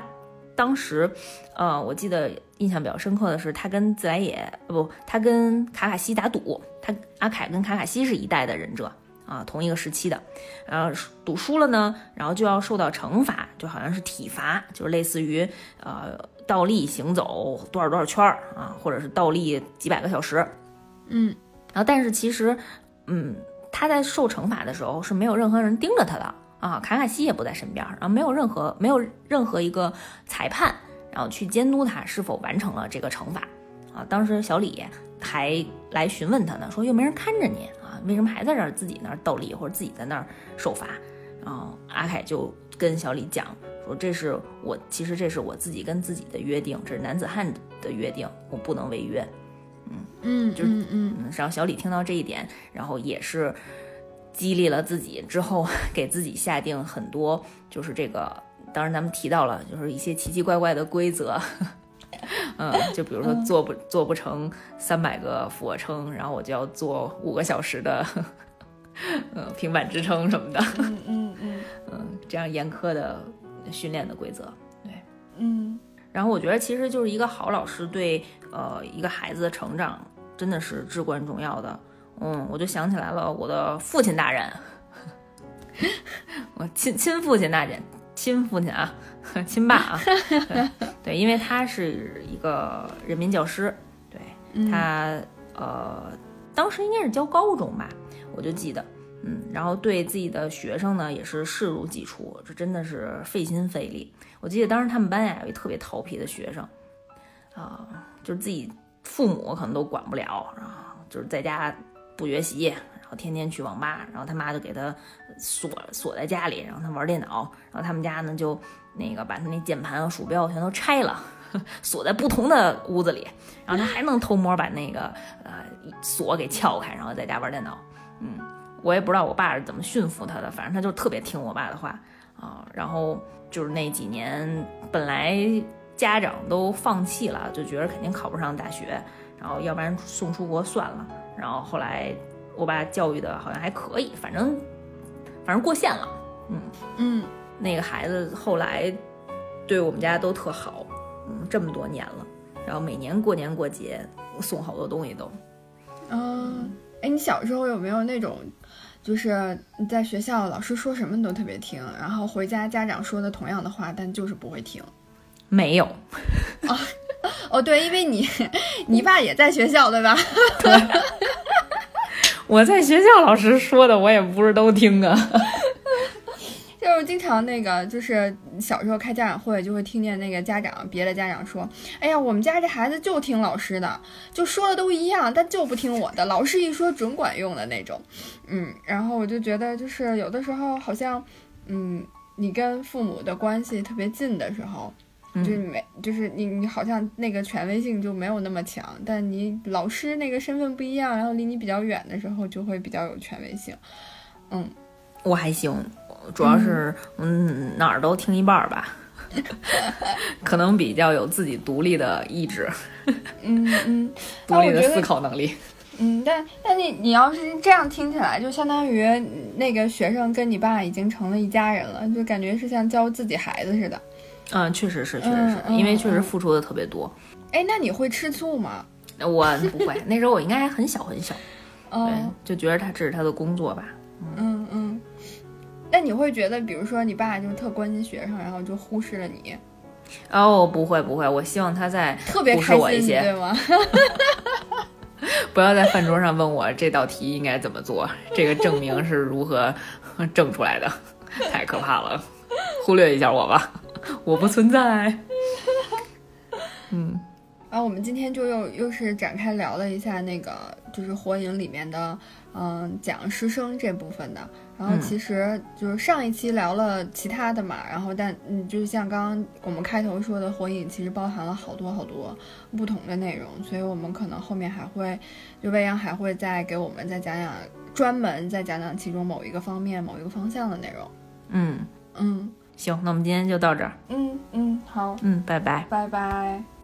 B: 当时，呃，我记得印象比较深刻的是，他跟自来也不，他跟卡卡西打赌，他阿凯跟卡卡西是一代的忍者啊，同一个时期的，然后赌输了呢，然后就要受到惩罚，就好像是体罚，就是类似于呃倒立行走多少多少圈儿啊，或者是倒立几百个小时，
A: 嗯，
B: 然后但是其实，嗯，他在受惩罚的时候是没有任何人盯着他的。啊，卡卡西也不在身边，然后没有任何没有任何一个裁判，然后去监督他是否完成了这个惩罚。啊，当时小李还来询问他呢，说又没人看着你啊，为什么还在这儿自己那儿倒立或者自己在那儿受罚？然后阿凯就跟小李讲说，这是我其实这是我自己跟自己的约定，这是男子汉的约定，我不能违约。
A: 嗯嗯，
B: 就嗯嗯，然后小李听到这一点，然后也是。激励了自己之后，给自己下定很多，就是这个，当然咱们提到了，就是一些奇奇怪怪的规则，嗯，就比如说做不做不成三百个俯卧撑，然后我就要做五个小时的，呃，平板支撑什么的。
A: 嗯嗯嗯
B: 嗯，这样严苛的训练的规则。对，
A: 嗯
B: 然后我觉得其实就是一个好老师对呃一个孩子的成长真的是至关重要的。嗯，我就想起来了，我的父亲大人，我亲亲父亲大人，亲父亲啊，亲爸啊，对 对，因为他是一个人民教师，对
A: 嗯
B: 他呃当时应该是教高中吧，我就记得。嗯，然后对自己的学生呢也是视如己出，这真的是费心费力。我记得当时他们班呀有一特别调皮的学生，啊、就是自己父母可能都管不了，然后就是在家不学习，然后天天去网吧，然后他妈就给他锁锁在家里，然后他玩电脑，然后他们家呢就那个把他那键盘和鼠标全都拆了。锁在不同的屋子里，然后他还能偷摸把那个呃锁给撬开，然后在家玩电脑。嗯，我也不知道我爸是怎么驯服他的，反正他就特别听我爸的话啊。然后就是那几年，本来家长都放弃了，就觉得肯定考不上大学，然后要不然送出国算了。然后后来我爸教育的好像还可以，反正反正过线了。
A: 嗯嗯
B: 那个孩子后来对我们家都特好，嗯，这么多年了，然后每年过年过节送好多东西都。
A: 嗯，哎，你小时候有没有那种，就是你在学校老师说什么你都特别听，然后回家家长说的同样的话，但就是不会听？
B: 没有，
A: 哦，对，因为你你爸也在学校，对吧？
B: 我在学校老师说的，我也不是都听啊。
A: 常那个，就是小时候开家长会，就会听见那个家长别的家长说：“哎呀，我们家这孩子就听老师的，就说的都一样，但就不听我的，老师一说准管用的那种。”嗯，然后我就觉得，就是有的时候好像，嗯，你跟父母的关系特别近的时候，就是没，就是你你好像那个权威性就没有那么强，但你老师那个身份不一样，然后离你比较远的时候，就会比较有权威性。嗯，
B: 我还行，主要是嗯哪儿都听一半儿吧，可能比较有自己独立的意志、
A: 嗯嗯，
B: 独立的思考能力。
A: 嗯，但但你你要是这样听起来，就相当于那个学生跟你爸已经成了一家人了，就感觉是像教自己孩子似的。
B: 嗯，确实是，确实是，
A: 嗯
B: 因为确实
A: 嗯
B: 付出的特别多。
A: 哎，那你会吃醋吗？
B: 我不会，那时候我应该还很小很小，对
A: 嗯，
B: 就觉得他这是他的工作吧。
A: 嗯嗯。那你会觉得，比如说你爸就是特关心学生，然后就忽视了你，
B: 哦，不会不会，我希望他在
A: 特别
B: 忽视
A: 开心，
B: 我一些
A: 对吗？
B: 不要在饭桌上问我这道题应该怎么做，这个证明是如何 证出来的，太可怕了，忽略一下我吧，我不存在。嗯
A: 然后我们今天就又又是展开聊了一下那个就是火影里面的，嗯，讲师生这部分的。然后
B: 嗯
A: 其实就是上一期聊了其他的嘛，然后但嗯，就是像刚刚我们开头说的，火影其实包含了好多好多不同的内容，所以我们可能后面还会，就未央还会再给我们再讲讲专门再讲讲其中某一个方面、某一个方向的内容。
B: 嗯，
A: 嗯
B: 行，那我们今天就到这儿。
A: 嗯嗯，好，
B: 嗯，拜拜。
A: 拜拜。